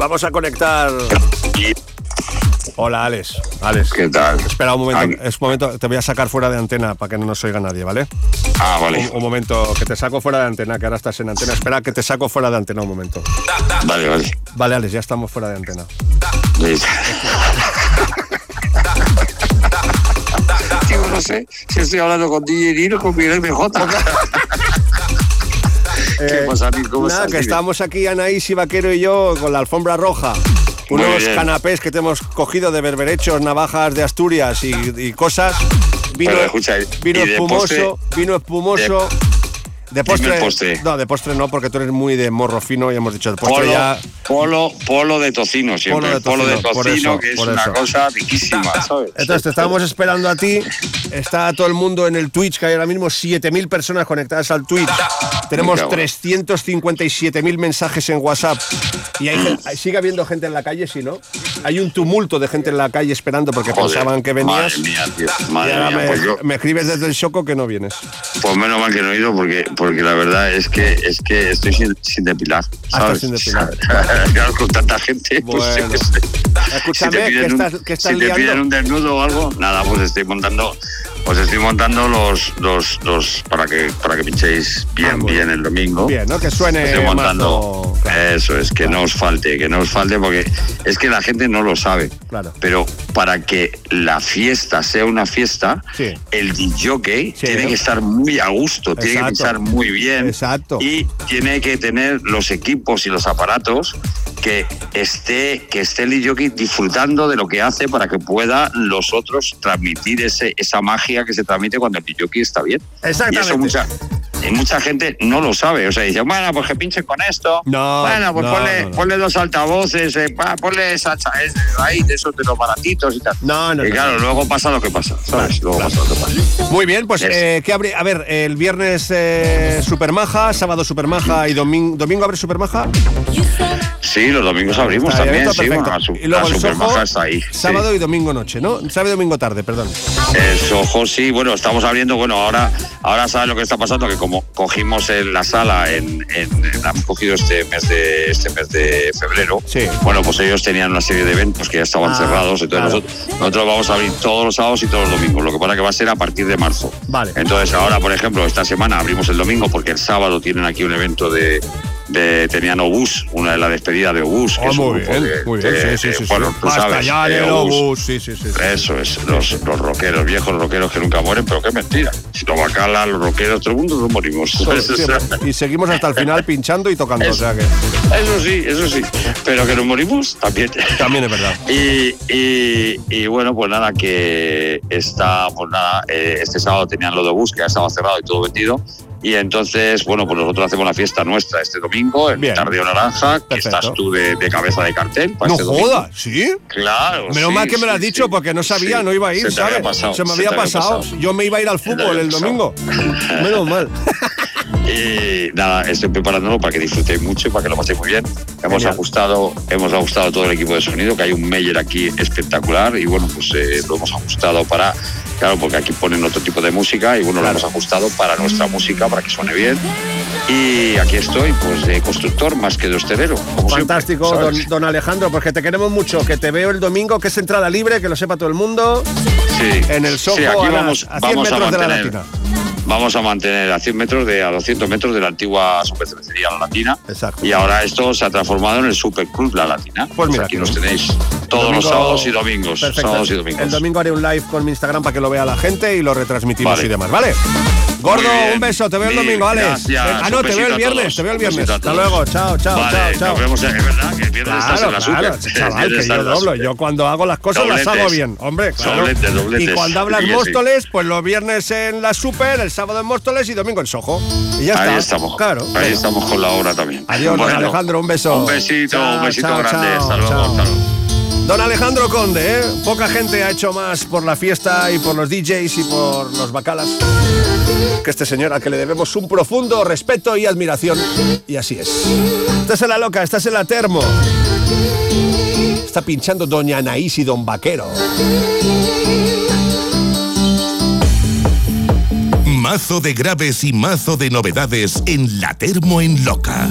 Speaker 2: Vamos a conectar. Hola, Alex. Alex.
Speaker 29: ¿Qué tal?
Speaker 2: Espera un momento. Es un momento. Te voy a sacar fuera de antena para que no nos oiga nadie, ¿vale?
Speaker 29: Ah, vale.
Speaker 2: Un, un momento, que te saco fuera de antena, que ahora estás en antena. Espera, que te saco fuera de antena un momento.
Speaker 29: Vale, vale.
Speaker 2: Vale, Alex, ya estamos fuera de antena.
Speaker 29: Tío, no sé si estoy hablando con DJ Nino o con Miguel MJ. ¿Qué pasa, Nil? ¿Cómo
Speaker 2: Eh, Nada, que estamos aquí Anaís y Vaquero y yo con la alfombra roja. Unos canapés que te hemos cogido de berberechos, navajas de Asturias y, y cosas. Vino,
Speaker 29: Pero escucha,
Speaker 2: vino
Speaker 29: ¿y de
Speaker 2: espumoso,
Speaker 29: postre?
Speaker 2: vino espumoso. De,
Speaker 29: Dime
Speaker 2: postre,
Speaker 29: postre.
Speaker 2: No, de postre no, porque tú eres muy de morro fino y hemos dicho de postre
Speaker 29: Polo,
Speaker 2: ya.
Speaker 29: Polo, polo de tocino siempre.
Speaker 2: Polo de
Speaker 29: Polo de
Speaker 2: tocino, eso,
Speaker 29: que es una
Speaker 2: eso.
Speaker 29: cosa riquísima, ¿sabes?
Speaker 2: Entonces te estábamos esperando a ti. Está todo el mundo en el Twitch, que hay ahora mismo 7.000 personas conectadas al Twitch. Tenemos
Speaker 29: Me cago en-
Speaker 2: 357.000 mensajes en WhatsApp. Y hay, sigue habiendo gente en la calle, si no. Hay un tumulto de gente en la calle esperando porque
Speaker 29: Joder,
Speaker 2: pensaban que venías.
Speaker 29: Madre mía, tío.
Speaker 2: Y
Speaker 29: Madre
Speaker 2: ahora
Speaker 29: mía,
Speaker 2: me,
Speaker 29: pues yo,
Speaker 2: me escribes desde el Choco que no vienes.
Speaker 29: pues menos mal que no he ido porque, porque la verdad es que es que estoy sin, sin depilar,
Speaker 2: Ah,
Speaker 29: ¿sabes?
Speaker 2: sin depilar.
Speaker 29: claro, con tanta gente, pues
Speaker 2: Bueno. Escúchame,
Speaker 29: si te
Speaker 2: ¿qué
Speaker 29: piden, un,
Speaker 2: estás, qué estás
Speaker 29: si te
Speaker 2: liando?
Speaker 29: piden un desnudo o algo, nada, pues estoy montando, pues estoy montando los, los, los para que para que pinchéis bien, bien el domingo.
Speaker 2: Ah, Bien, ¿no? Que suene
Speaker 29: Estoy montando.
Speaker 2: mazo.
Speaker 29: Eso es, que no os falte, que no os falte, porque es que la gente no lo sabe.
Speaker 2: Claro.
Speaker 29: Pero para que la fiesta sea una fiesta,
Speaker 2: Sí.
Speaker 29: el DJ tiene que estar muy a gusto, tiene que pensar muy bien.
Speaker 2: Exacto.
Speaker 29: Y tiene que tener los equipos y los aparatos que esté, que esté el DJ disfrutando de lo que hace para que pueda los otros transmitir ese, esa magia que se transmite cuando el DJ está bien.
Speaker 2: Exactamente.
Speaker 29: Y eso mucha- y mucha gente no lo sabe. O sea, dice, bueno, pues que pinche con esto.
Speaker 2: No,
Speaker 29: bueno, pues
Speaker 2: no,
Speaker 29: ponle,
Speaker 2: no,
Speaker 29: ponle dos altavoces, eh, ponle esa ahí, de esos de los baratitos y tal.
Speaker 2: No, no,
Speaker 29: Y claro, luego pasa lo que pasa, ¿sabes? luego pasa lo que pasa.
Speaker 2: Muy bien, pues eh, ¿qué abre? A ver, el viernes eh, Supermaja, sábado Supermaja y domingo, domingo abre Supermaja.
Speaker 29: Sí, los domingos abrimos
Speaker 2: Está
Speaker 29: también, sí, bueno, su-
Speaker 2: y luego el Soho,
Speaker 29: está ahí. sí.
Speaker 2: sábado y domingo noche, ¿no? Sábado y domingo tarde, perdón.
Speaker 29: El Soho sí, bueno, estamos abriendo, bueno, ahora, ahora sabes lo que está pasando, que como cogimos en la sala, en, en- en- hemos cogido este mes de este mes de febrero, bueno, pues ellos tenían una serie de eventos que ya estaban
Speaker 2: Ah,
Speaker 29: cerrados, entonces
Speaker 2: claro.
Speaker 29: nosotros, nosotros vamos a abrir todos los sábados y todos los domingos, lo que pasa que va a ser a partir de marzo.
Speaker 2: Vale.
Speaker 29: Entonces ahora, por ejemplo, esta semana abrimos el domingo porque el sábado tienen aquí un evento de... de tenían Obús, una de la despedida de Obús. un
Speaker 2: muy bien,
Speaker 29: de-
Speaker 2: muy bien,
Speaker 29: de-
Speaker 2: sí, sí, sí,
Speaker 29: bueno, tú sabes,
Speaker 2: del
Speaker 29: Obús.
Speaker 2: Obús, sí, sí, sí.
Speaker 29: Eso es, los, los rockeros, viejos rockeros que nunca mueren, pero qué mentira. Si los bacala, los rockeros, todo el mundo nos morimos.
Speaker 2: Y seguimos hasta el final pinchando y tocando, o sea que...
Speaker 29: Eso sí, eso sí. Pero que nos morimos también.
Speaker 2: También es verdad.
Speaker 29: Y, y- y bueno, pues nada, que está, pues nada, eh, este sábado tenían lo de bus, que ya estaba cerrado y todo vendido. Y entonces, bueno, pues nosotros hacemos la fiesta nuestra este domingo, en
Speaker 2: Bien.
Speaker 29: Tardío Naranja, que
Speaker 2: Perfecto.
Speaker 29: estás tú de, de cabeza de cartel. para
Speaker 2: No
Speaker 29: este domingo.
Speaker 2: jodas, ¿sí?
Speaker 29: Claro.
Speaker 2: Menos
Speaker 29: sí,
Speaker 2: mal que me lo has
Speaker 29: sí,
Speaker 2: dicho
Speaker 29: sí.
Speaker 2: porque no sabía,
Speaker 29: Sí,
Speaker 2: no iba a ir,
Speaker 29: se
Speaker 2: ¿sabes?
Speaker 29: había pasado,
Speaker 2: se me
Speaker 29: se
Speaker 2: había pasado.
Speaker 29: pasado.
Speaker 2: Yo me iba a ir al fútbol el
Speaker 29: pasado.
Speaker 2: domingo. Menos mal.
Speaker 29: Y nada, estoy preparándolo para que disfrutéis mucho y para que lo paséis muy bien. Hemos
Speaker 2: Genial.
Speaker 29: ajustado, hemos ajustado todo el equipo de sonido, que hay un Meyer aquí espectacular y bueno, pues eh, lo hemos ajustado para, claro, porque aquí ponen otro tipo de música y bueno, lo hemos ajustado para nuestra música, para que suene bien. Y aquí estoy, pues de constructor más que de hostelero. siempre,
Speaker 2: Fantástico, don, don Alejandro, porque te queremos mucho. Que te veo el domingo, que es entrada libre, que lo sepa todo el mundo.
Speaker 29: Sí.
Speaker 2: En el Soho,
Speaker 29: Sí, aquí
Speaker 2: a, las-
Speaker 29: vamos,
Speaker 2: a 100
Speaker 29: vamos a
Speaker 2: metros de la. Latina.
Speaker 29: Vamos a mantener a 100 metros de a 200 metros de la antigua supercervecería La Latina.
Speaker 2: Exacto.
Speaker 29: Y ahora esto se ha transformado en el Superclub La Latina.
Speaker 2: Pues mira,
Speaker 29: aquí
Speaker 2: bien.
Speaker 29: tenéis todos
Speaker 2: Domingo-
Speaker 29: los sábados y domingos.
Speaker 2: Perfecto.
Speaker 29: Sábados y domingos.
Speaker 2: El domingo haré un live con mi Instagram para que lo vea la gente y lo retransmitimos
Speaker 29: Vale.
Speaker 2: y demás, ¿vale? Gordo, un beso, te veo el domingo, Alex.
Speaker 29: gracias.
Speaker 2: Ah, no, te veo el viernes, te veo el viernes. Hasta luego, chao, chao,
Speaker 29: Vale,
Speaker 2: chao, chao.
Speaker 29: Nos vemos, en- es verdad que el viernes estás en la
Speaker 2: claro,
Speaker 29: super.
Speaker 2: chaval, que yo doblo. Yo cuando hago las cosas las
Speaker 29: Dobletes.
Speaker 2: hago bien, hombre. Claro.
Speaker 29: Dobletes, dobletes.
Speaker 2: Y cuando hablas
Speaker 29: Sí que sí.
Speaker 2: Móstoles, pues los viernes en la Super, el sábado en Móstoles y domingo en Soho. Y ya está.
Speaker 29: Ahí estamos.
Speaker 2: Claro.
Speaker 29: Ahí
Speaker 2: venga.
Speaker 29: estamos con la obra también.
Speaker 2: Adiós, don Alejandro, un beso.
Speaker 29: Un besito,
Speaker 2: Chao,
Speaker 29: un besito grande. Hasta luego. hasta luego.
Speaker 2: Don Alejandro Conde, ¿eh? Poca gente ha hecho más por la fiesta y por los DJs y por los bacalas que este señor al que le debemos un profundo respeto y admiración. Y así es. Estás en la loca, estás en la termo. Está pinchando Doña Anaís y Don Vaquero.
Speaker 8: Mazo de graves y mazo de novedades en la Termo en Loca.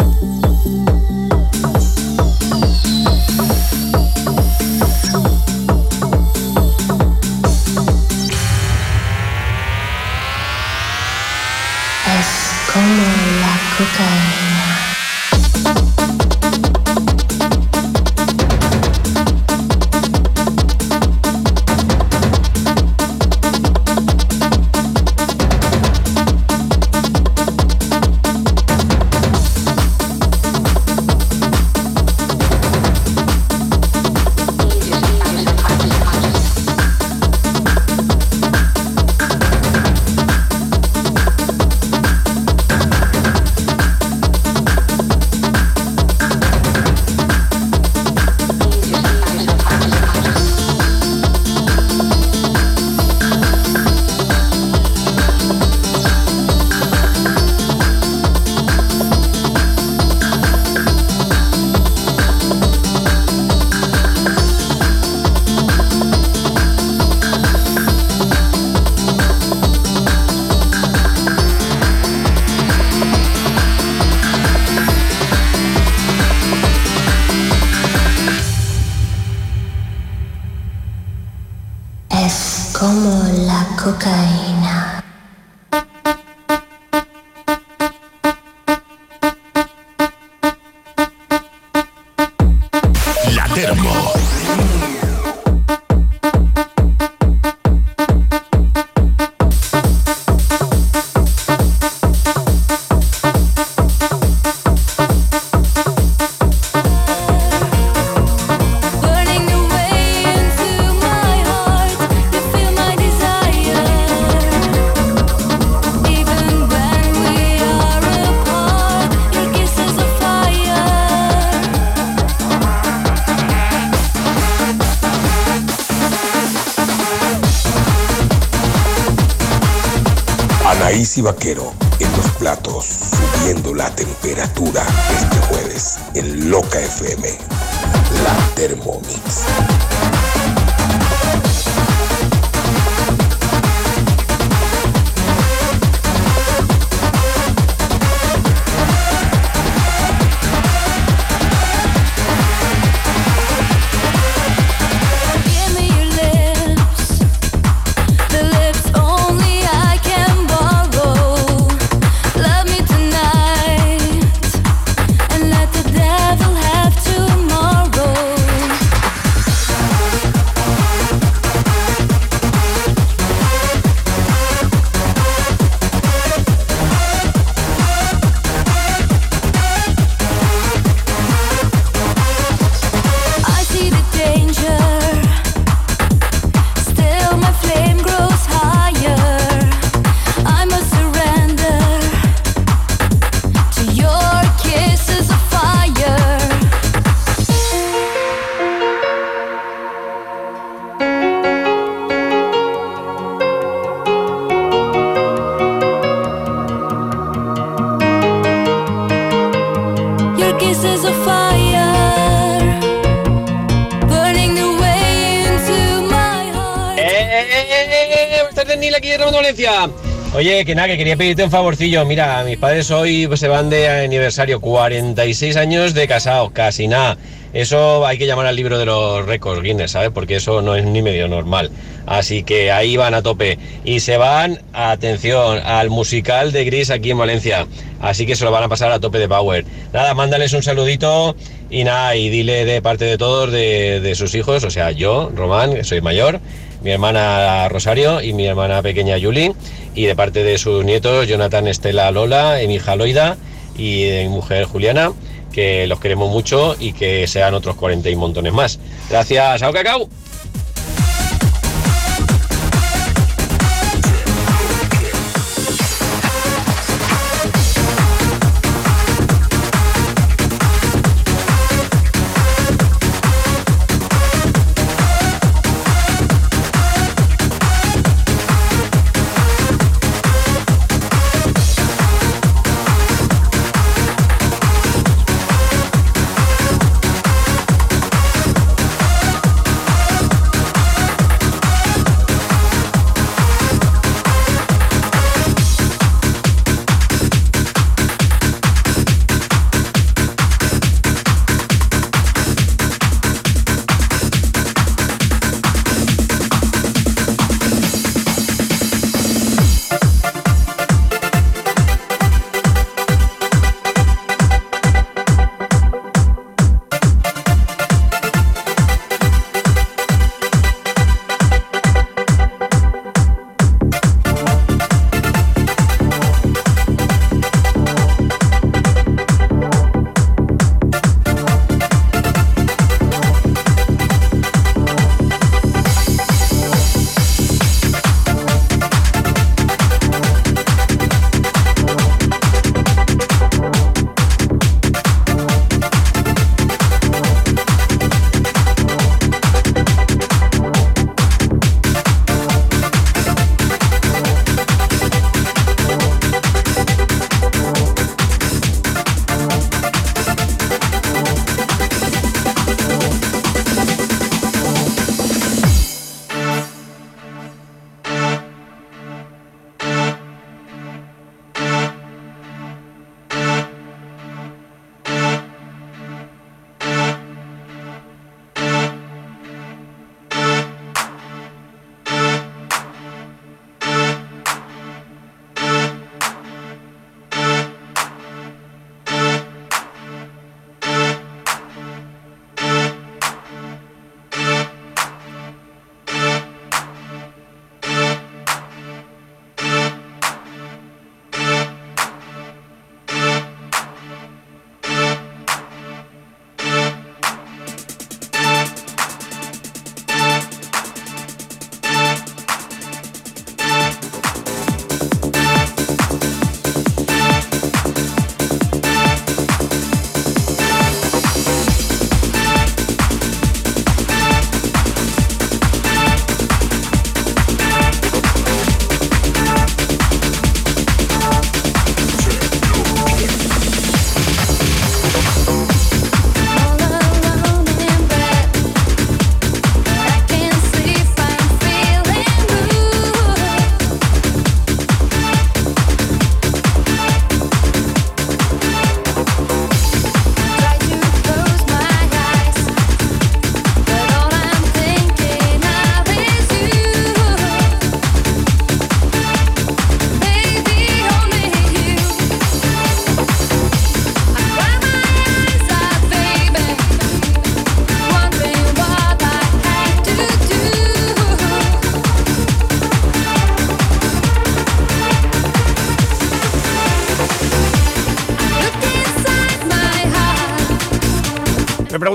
Speaker 24: Valencia. Oye, que nada, que quería pedirte un favorcillo. Mira, mis padres hoy pues, se van de aniversario, 46 años de casados, casi nada. Eso hay que llamar al libro de los récords Guinness, ¿sabes? Porque eso no es ni medio normal. Así que ahí van a tope. Y se van, atención, al musical de Gris aquí en Valencia. Así que se lo van a pasar a tope de power. Nada, mándales un saludito y nada, y dile de parte de todos, de, de sus hijos, o sea, yo, Román, que soy mayor, mi hermana Rosario y mi hermana pequeña Yuli, y de parte de sus nietos, Jonathan, Estela, Lola, y mi hija Loida y de mi mujer Juliana, que los queremos mucho y que sean otros 40 y montones más. Gracias, ¡Au, cacao!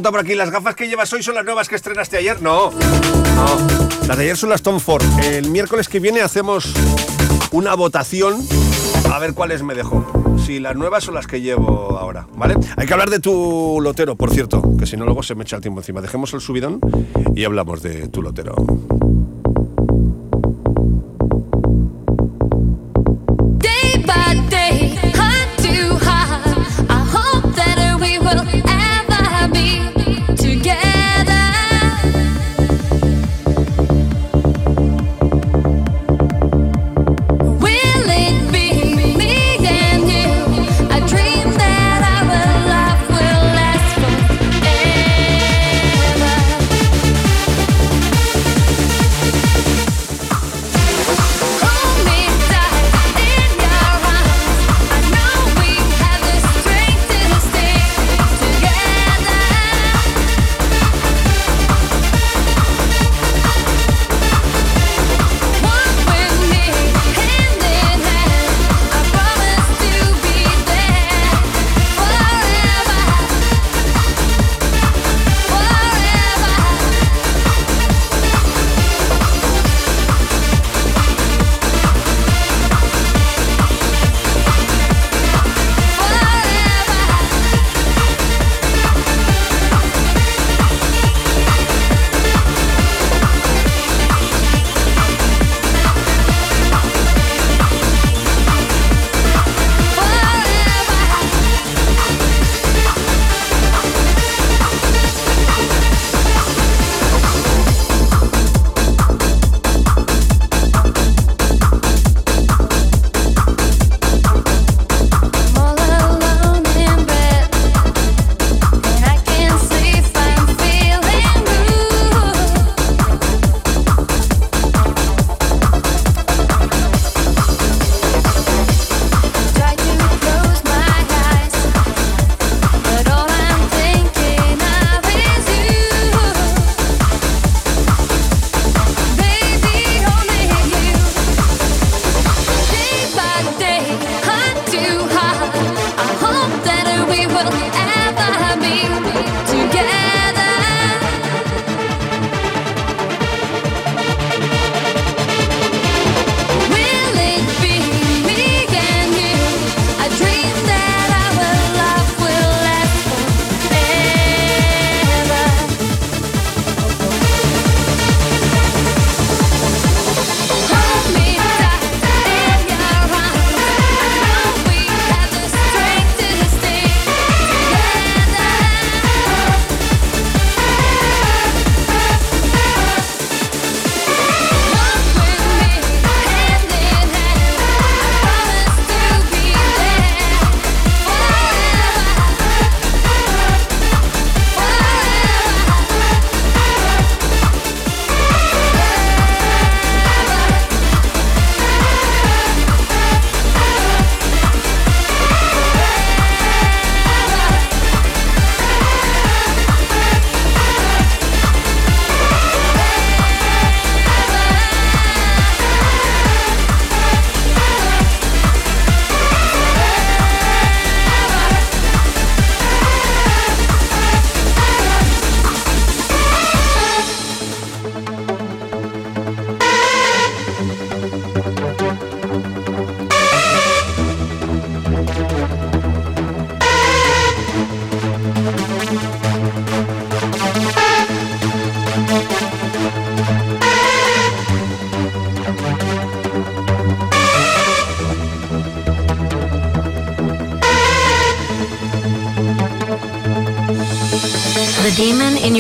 Speaker 25: Pregunta por aquí, ¿las gafas que llevas hoy son las nuevas que estrenaste ayer? No, no. Las de ayer son las Tom Ford. El miércoles que viene hacemos una votación a ver cuáles me dejó. Si las nuevas son las que llevo ahora, ¿vale? Hay que hablar de tu lotero, por cierto, que si no luego se me echa el tiempo encima. Dejemos el subidón y hablamos de tu lotero.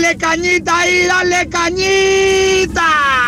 Speaker 30: Dale cañita ahí, dale cañita.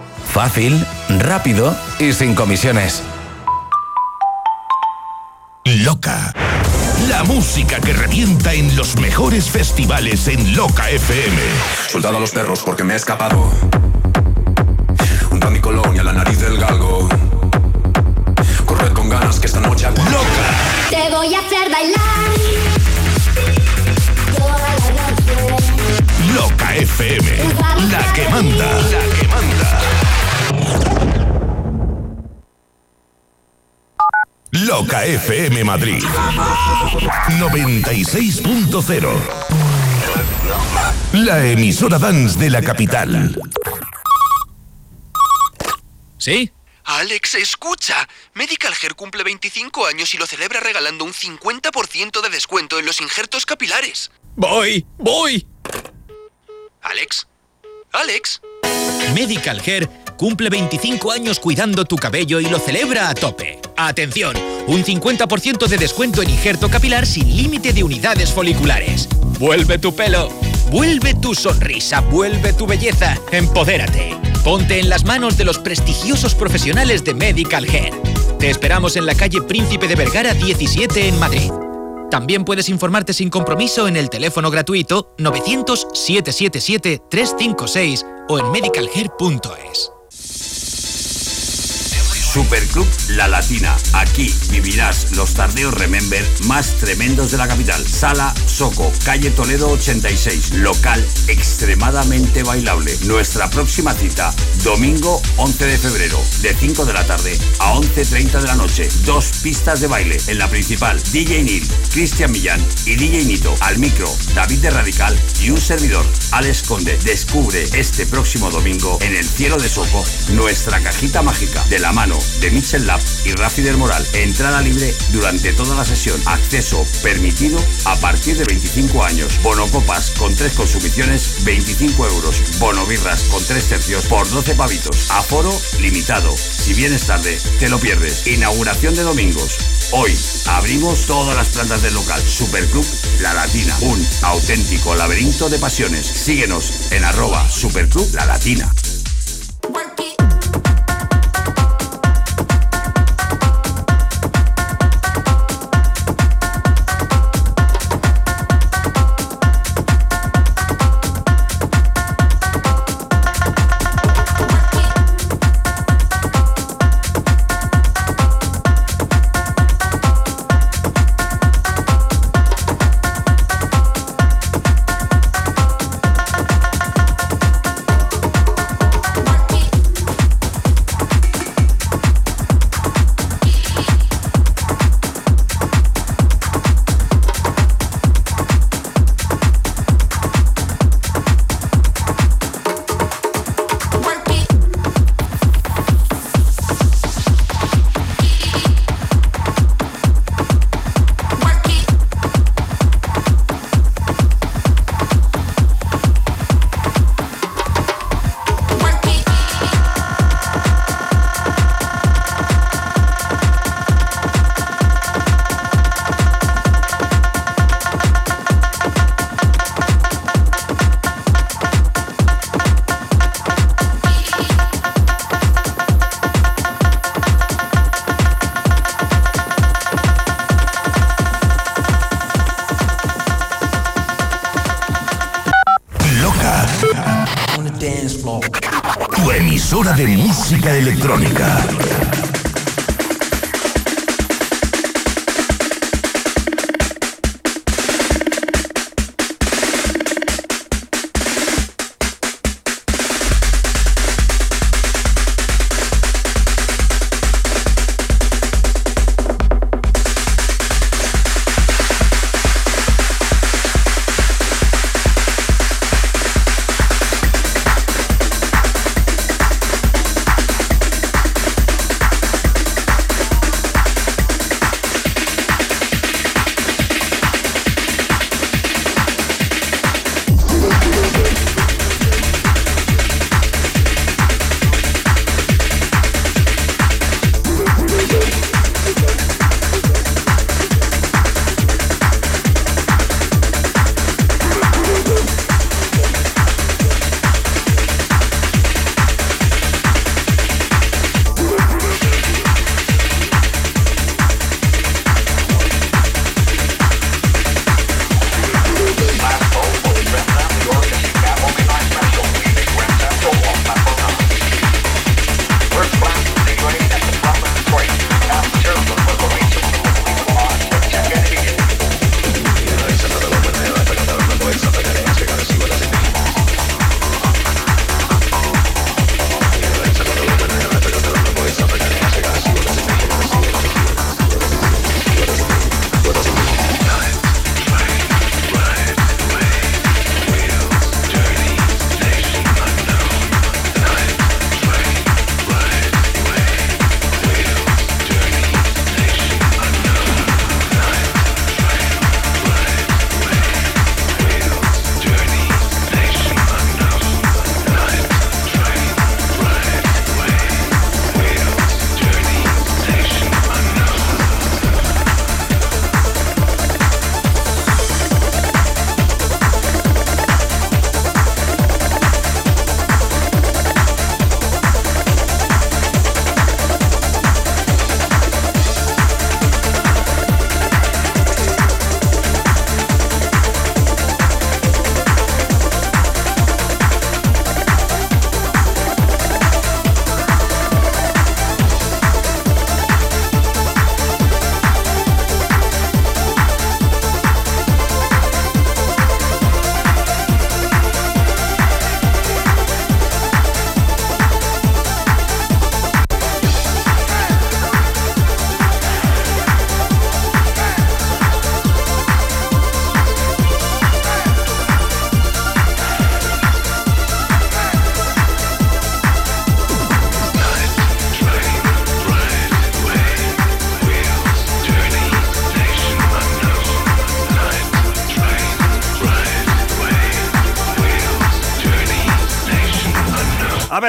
Speaker 31: Fácil, rápido y sin comisiones.
Speaker 8: Loca. La música que revienta en los mejores festivales en Loca FM.
Speaker 32: Soldado a los perros porque me he escapado. Junto a mi colonia, la nariz del galgo. Corred con ganas que esta noche hago. ¡Loca!
Speaker 33: Te voy a hacer bailar.
Speaker 8: Loca FM. La que manda. La que manda. Loca FM Madrid 96.0 La emisora dance de la capital.
Speaker 34: ¿Sí? Alex, escucha. Medical Hair cumple 25 años y lo celebra regalando un 50% de descuento en los injertos capilares.
Speaker 35: Voy, voy.
Speaker 34: Alex. Alex.
Speaker 35: Medical Hair
Speaker 21: cumple 25 años cuidando tu cabello y lo celebra a tope. Atención, un 50% de descuento en injerto capilar sin límite de unidades foliculares. Vuelve tu pelo, vuelve tu sonrisa, vuelve tu belleza. Empodérate. Ponte en las manos de los prestigiosos profesionales de Medical Hair. Te esperamos en la calle Príncipe de Vergara 17 en Madrid. También puedes informarte sin compromiso en el teléfono gratuito 900-777-356 o en medicalhair.es.
Speaker 22: Superclub La Latina. Aquí vivirás los tardeos Remember más tremendos de la capital. Sala Soco, calle Toledo 86. Local extremadamente bailable. Nuestra próxima cita, domingo 11 de febrero, de 5 de la tarde a 11.30 de la noche. Dos pistas de baile. En la principal, DJ Neil, Cristian Millán y DJ Nito. Al micro, David de Radical y un servidor, Alex Conde. Descubre este próximo domingo en el cielo de Soco nuestra cajita mágica de la mano de Mitchell Lab y Rafi del Moral. Entrada libre durante toda la sesión. Acceso permitido a partir de 25 años. Bono copas con tres consumiciones, 25 euros. Bono birras con tres tercios por 12 pavitos. Aforo limitado. Si vienes tarde, te lo pierdes. Inauguración de domingos. Hoy abrimos todas las plantas del local. Superclub La Latina. Un auténtico laberinto de pasiones. Síguenos en arroba Superclub La Latina.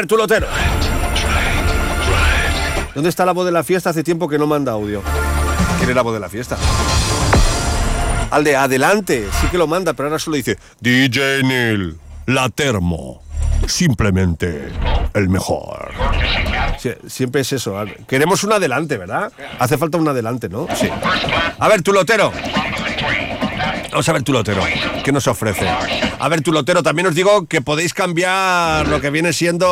Speaker 2: Tú lotero. ¿Dónde está la voz de la fiesta? Hace tiempo que no manda audio. ¿Quién es la voz de la fiesta? Al de adelante, sí que lo manda, pero ahora solo dice DJ Neil, la termo. Simplemente el mejor. Siempre es eso. Queremos un adelante, ¿verdad? Hace falta un adelante, ¿no? Sí. A ver, tu lotero. Vamos a ver tu lotero. ¿Qué nos ofrece? A ver, tu lotero, también os digo que podéis cambiar lo que viene siendo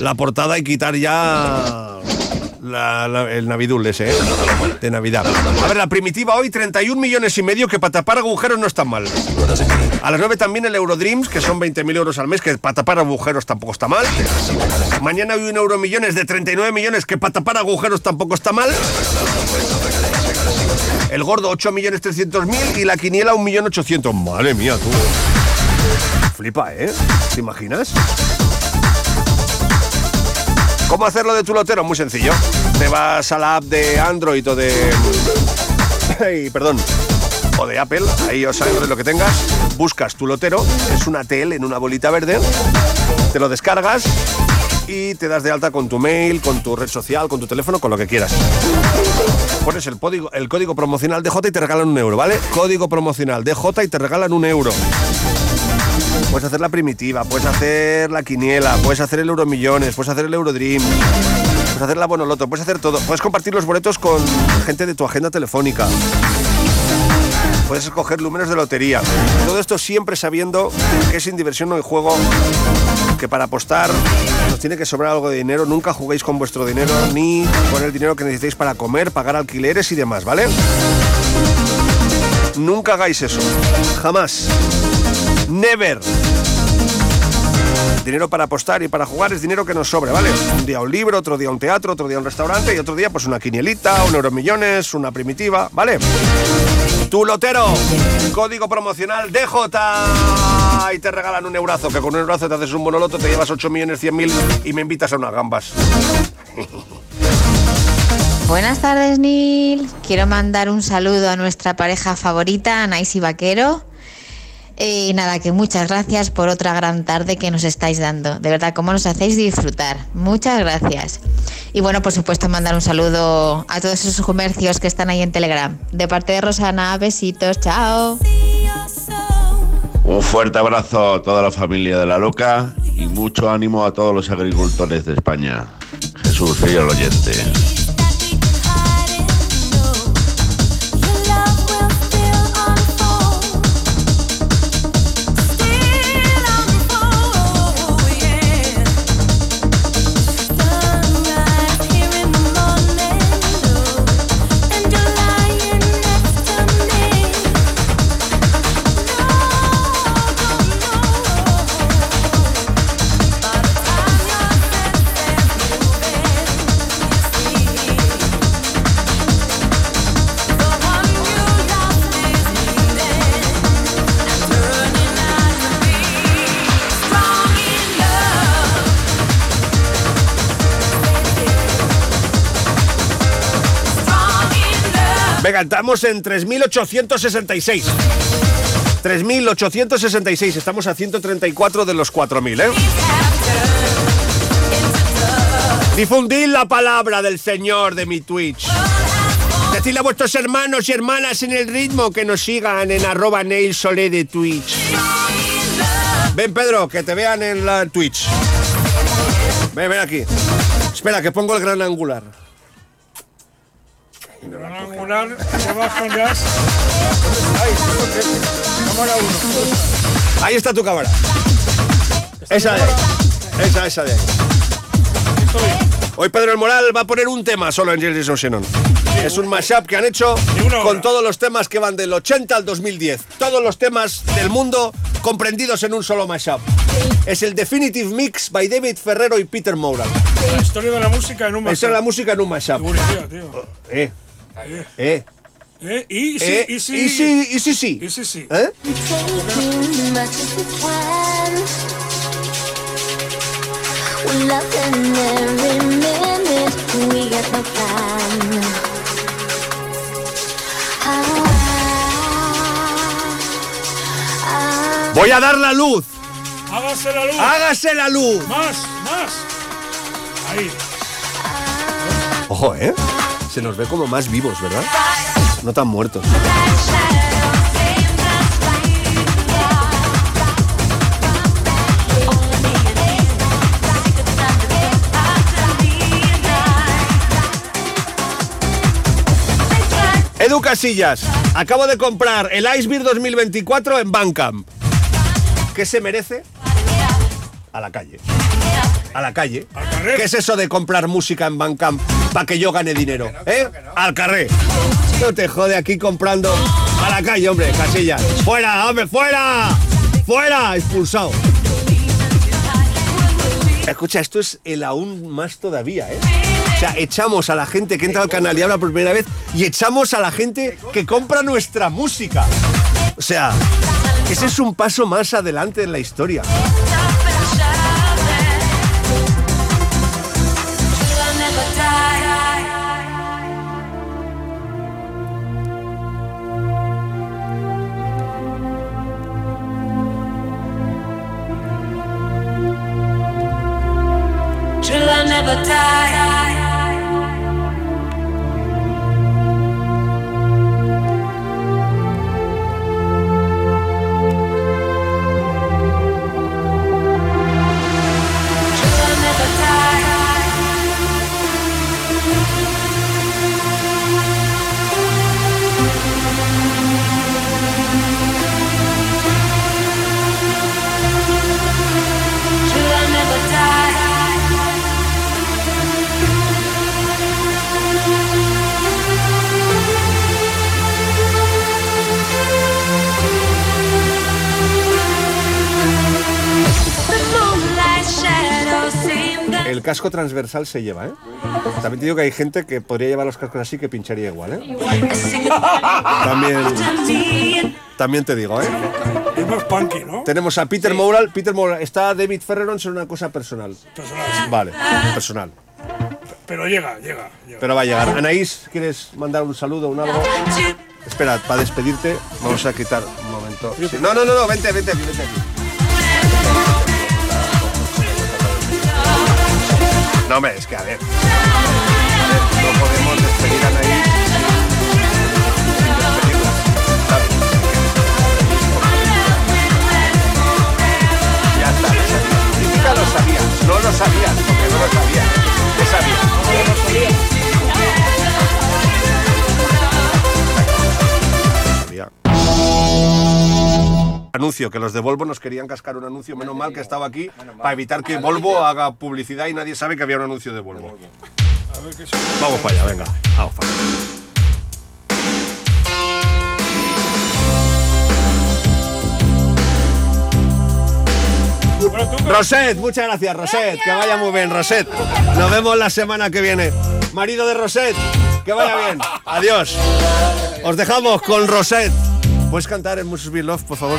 Speaker 2: la portada y quitar ya el Navidul ese, ¿eh? De Navidad. A ver, la primitiva hoy, 31 millones y medio, que para tapar agujeros no está mal. A las 9 también el Eurodreams, que son 20.000 euros al mes, que para tapar agujeros tampoco está mal. Mañana hay un euro millones de 39 millones, que para tapar agujeros tampoco está mal. El gordo 8 millones 300 mil y la quiniela 1 millón 800. Madre mía, tú. Flipa, ¿eh? ¿Te imaginas? ¿Cómo hacerlo de tu lotero? Muy sencillo. Te vas a la app de Android o de... Ay, perdón. O de Apple, ahí os Android lo que tengas. Buscas tu lotero, es una TL en una bolita verde. Te lo descargas te das de alta con tu mail, con tu red social, con tu teléfono, con lo que quieras. Pones el código, el código promocional DJ y te regalan un euro, ¿vale? Código promocional DJ y te regalan un euro. Puedes hacer la primitiva, puedes hacer la quiniela, puedes hacer el Euromillones, puedes hacer el Eurodream, puedes hacer la Bonoloto, puedes hacer todo. Puedes compartir los boletos con gente de tu agenda telefónica. Puedes escoger números de lotería. Todo esto siempre sabiendo que sin diversión no hay juego, que para apostar nos tiene que sobrar algo de dinero. Nunca juguéis con vuestro dinero ni con el dinero que necesitéis para comer, pagar alquileres y demás, ¿vale? Nunca hagáis eso. Jamás. Never. Dinero para apostar y para jugar es dinero que nos sobre, ¿vale? Un día un libro, otro día un teatro, otro día un restaurante y otro día pues una quinielita, un euromillones, una primitiva, ¿vale? Tu lotero, código promocional DJ y te regalan un eurazo, que con un eurazo te haces un monoloto, te llevas 8 millones 100 mil y me invitas a unas gambas.
Speaker 36: Buenas tardes, Neil. Quiero mandar un saludo a nuestra pareja favorita, Anaís y Vaquero. Y nada, que muchas gracias por otra gran tarde que nos estáis dando. De verdad, cómo nos hacéis disfrutar. Muchas gracias. Y bueno, por supuesto, mandar un saludo a todos esos comercios que están ahí en Telegram. De parte de Rosana, besitos, chao.
Speaker 25: Un fuerte abrazo a toda la familia de La Loca y mucho ánimo a todos los agricultores de España. Jesús, fiel oyente.
Speaker 2: Venga, estamos en 3.866. 3.866, estamos a 134 de los 4.000, ¿eh? Difundid la palabra del Señor de mi Twitch. Decidle a vuestros hermanos y hermanas en el ritmo que nos sigan en arroba Neil Solé de Twitch. Ven, Pedro, que te vean en la Twitch. Ven, ven aquí. Espera, que pongo el gran angular.
Speaker 37: Angular.
Speaker 2: Ahí está tu cámara. Esa de ahí. Esa, esa de ahí. Hoy Pedro el Moral va a poner un tema solo en Jason Shannon. Es un mashup que han hecho con todos los temas que van del 80 al 2010. Todos los temas del mundo comprendidos en un solo mashup. Es el Definitive Mix by David Ferrero y Peter Moran.
Speaker 37: La historia de la música en un
Speaker 2: Esa es la música en un mashup.
Speaker 37: Tío.
Speaker 2: Eh. Eh.
Speaker 37: ¿Eh? Y sí,
Speaker 2: Eh,
Speaker 37: y sí.
Speaker 2: y sí, y sí, sí.
Speaker 37: Y sí, sí.
Speaker 2: ¿Eh? Voy a dar la luz
Speaker 37: Hágase la luz.
Speaker 2: ¡Hágase la luz!
Speaker 37: Más, más. Ahí.
Speaker 2: Ojo, ¿eh? Se nos ve como más vivos, ¿verdad? No tan muertos. Edu Casillas, acabo de comprar el Icebeer 2024 en Bandcamp. ¿Qué se merece? A la calle. A la calle. ¿Qué es eso de comprar música en Bandcamp para que yo gane dinero? ¿Eh? Al carré. No te jode aquí comprando a la calle, hombre, Casillas. ¡Fuera, hombre, fuera! ¡Fuera! Expulsado. Escucha, esto es el aún más todavía, ¿eh? O sea, echamos a la gente que entra al canal y habla por primera vez y echamos a la gente que compra nuestra música. O sea, ese es un paso más adelante en la historia.
Speaker 33: Never die.
Speaker 2: El casco transversal se lleva, ¿eh? También te digo que hay gente que podría llevar los cascos así que pincharía igual, ¿eh? También, también te digo, ¿eh?
Speaker 37: Es más punky, ¿no?
Speaker 2: Tenemos a Peter Moral. Peter Moral. Está David Ferreron sobre una cosa personal.
Speaker 37: Personal, sí.
Speaker 2: Vale, personal.
Speaker 37: Pero llega, llega. llega.
Speaker 2: Pero va a llegar. Anaís, ¿quieres mandar un saludo, un algo? Espera, para despedirte, vamos a quitar un momento. Sí, No, no, no, no, vente, vente aquí, vente aquí. No, hombre, es que a ver. No podemos despedir a ¿sabes? Ya está, lo sabía. Ya lo sabías, no lo sabías, porque no lo sabías. ¿Qué sabías? Sabía. Anuncio, que los de Volvo nos querían cascar un anuncio, menos mal que estaba aquí, para evitar que Volvo haga publicidad y nadie sabe que había un anuncio de Volvo. Vamos para allá, venga. Vamos para allá. Roset, muchas gracias, Roset. Que vaya muy bien, Roset. Nos vemos la semana que viene. Marido de Roset, que vaya bien. Adiós. Os dejamos con Roset. ¿Puedes cantar en Must Be Love, por favor?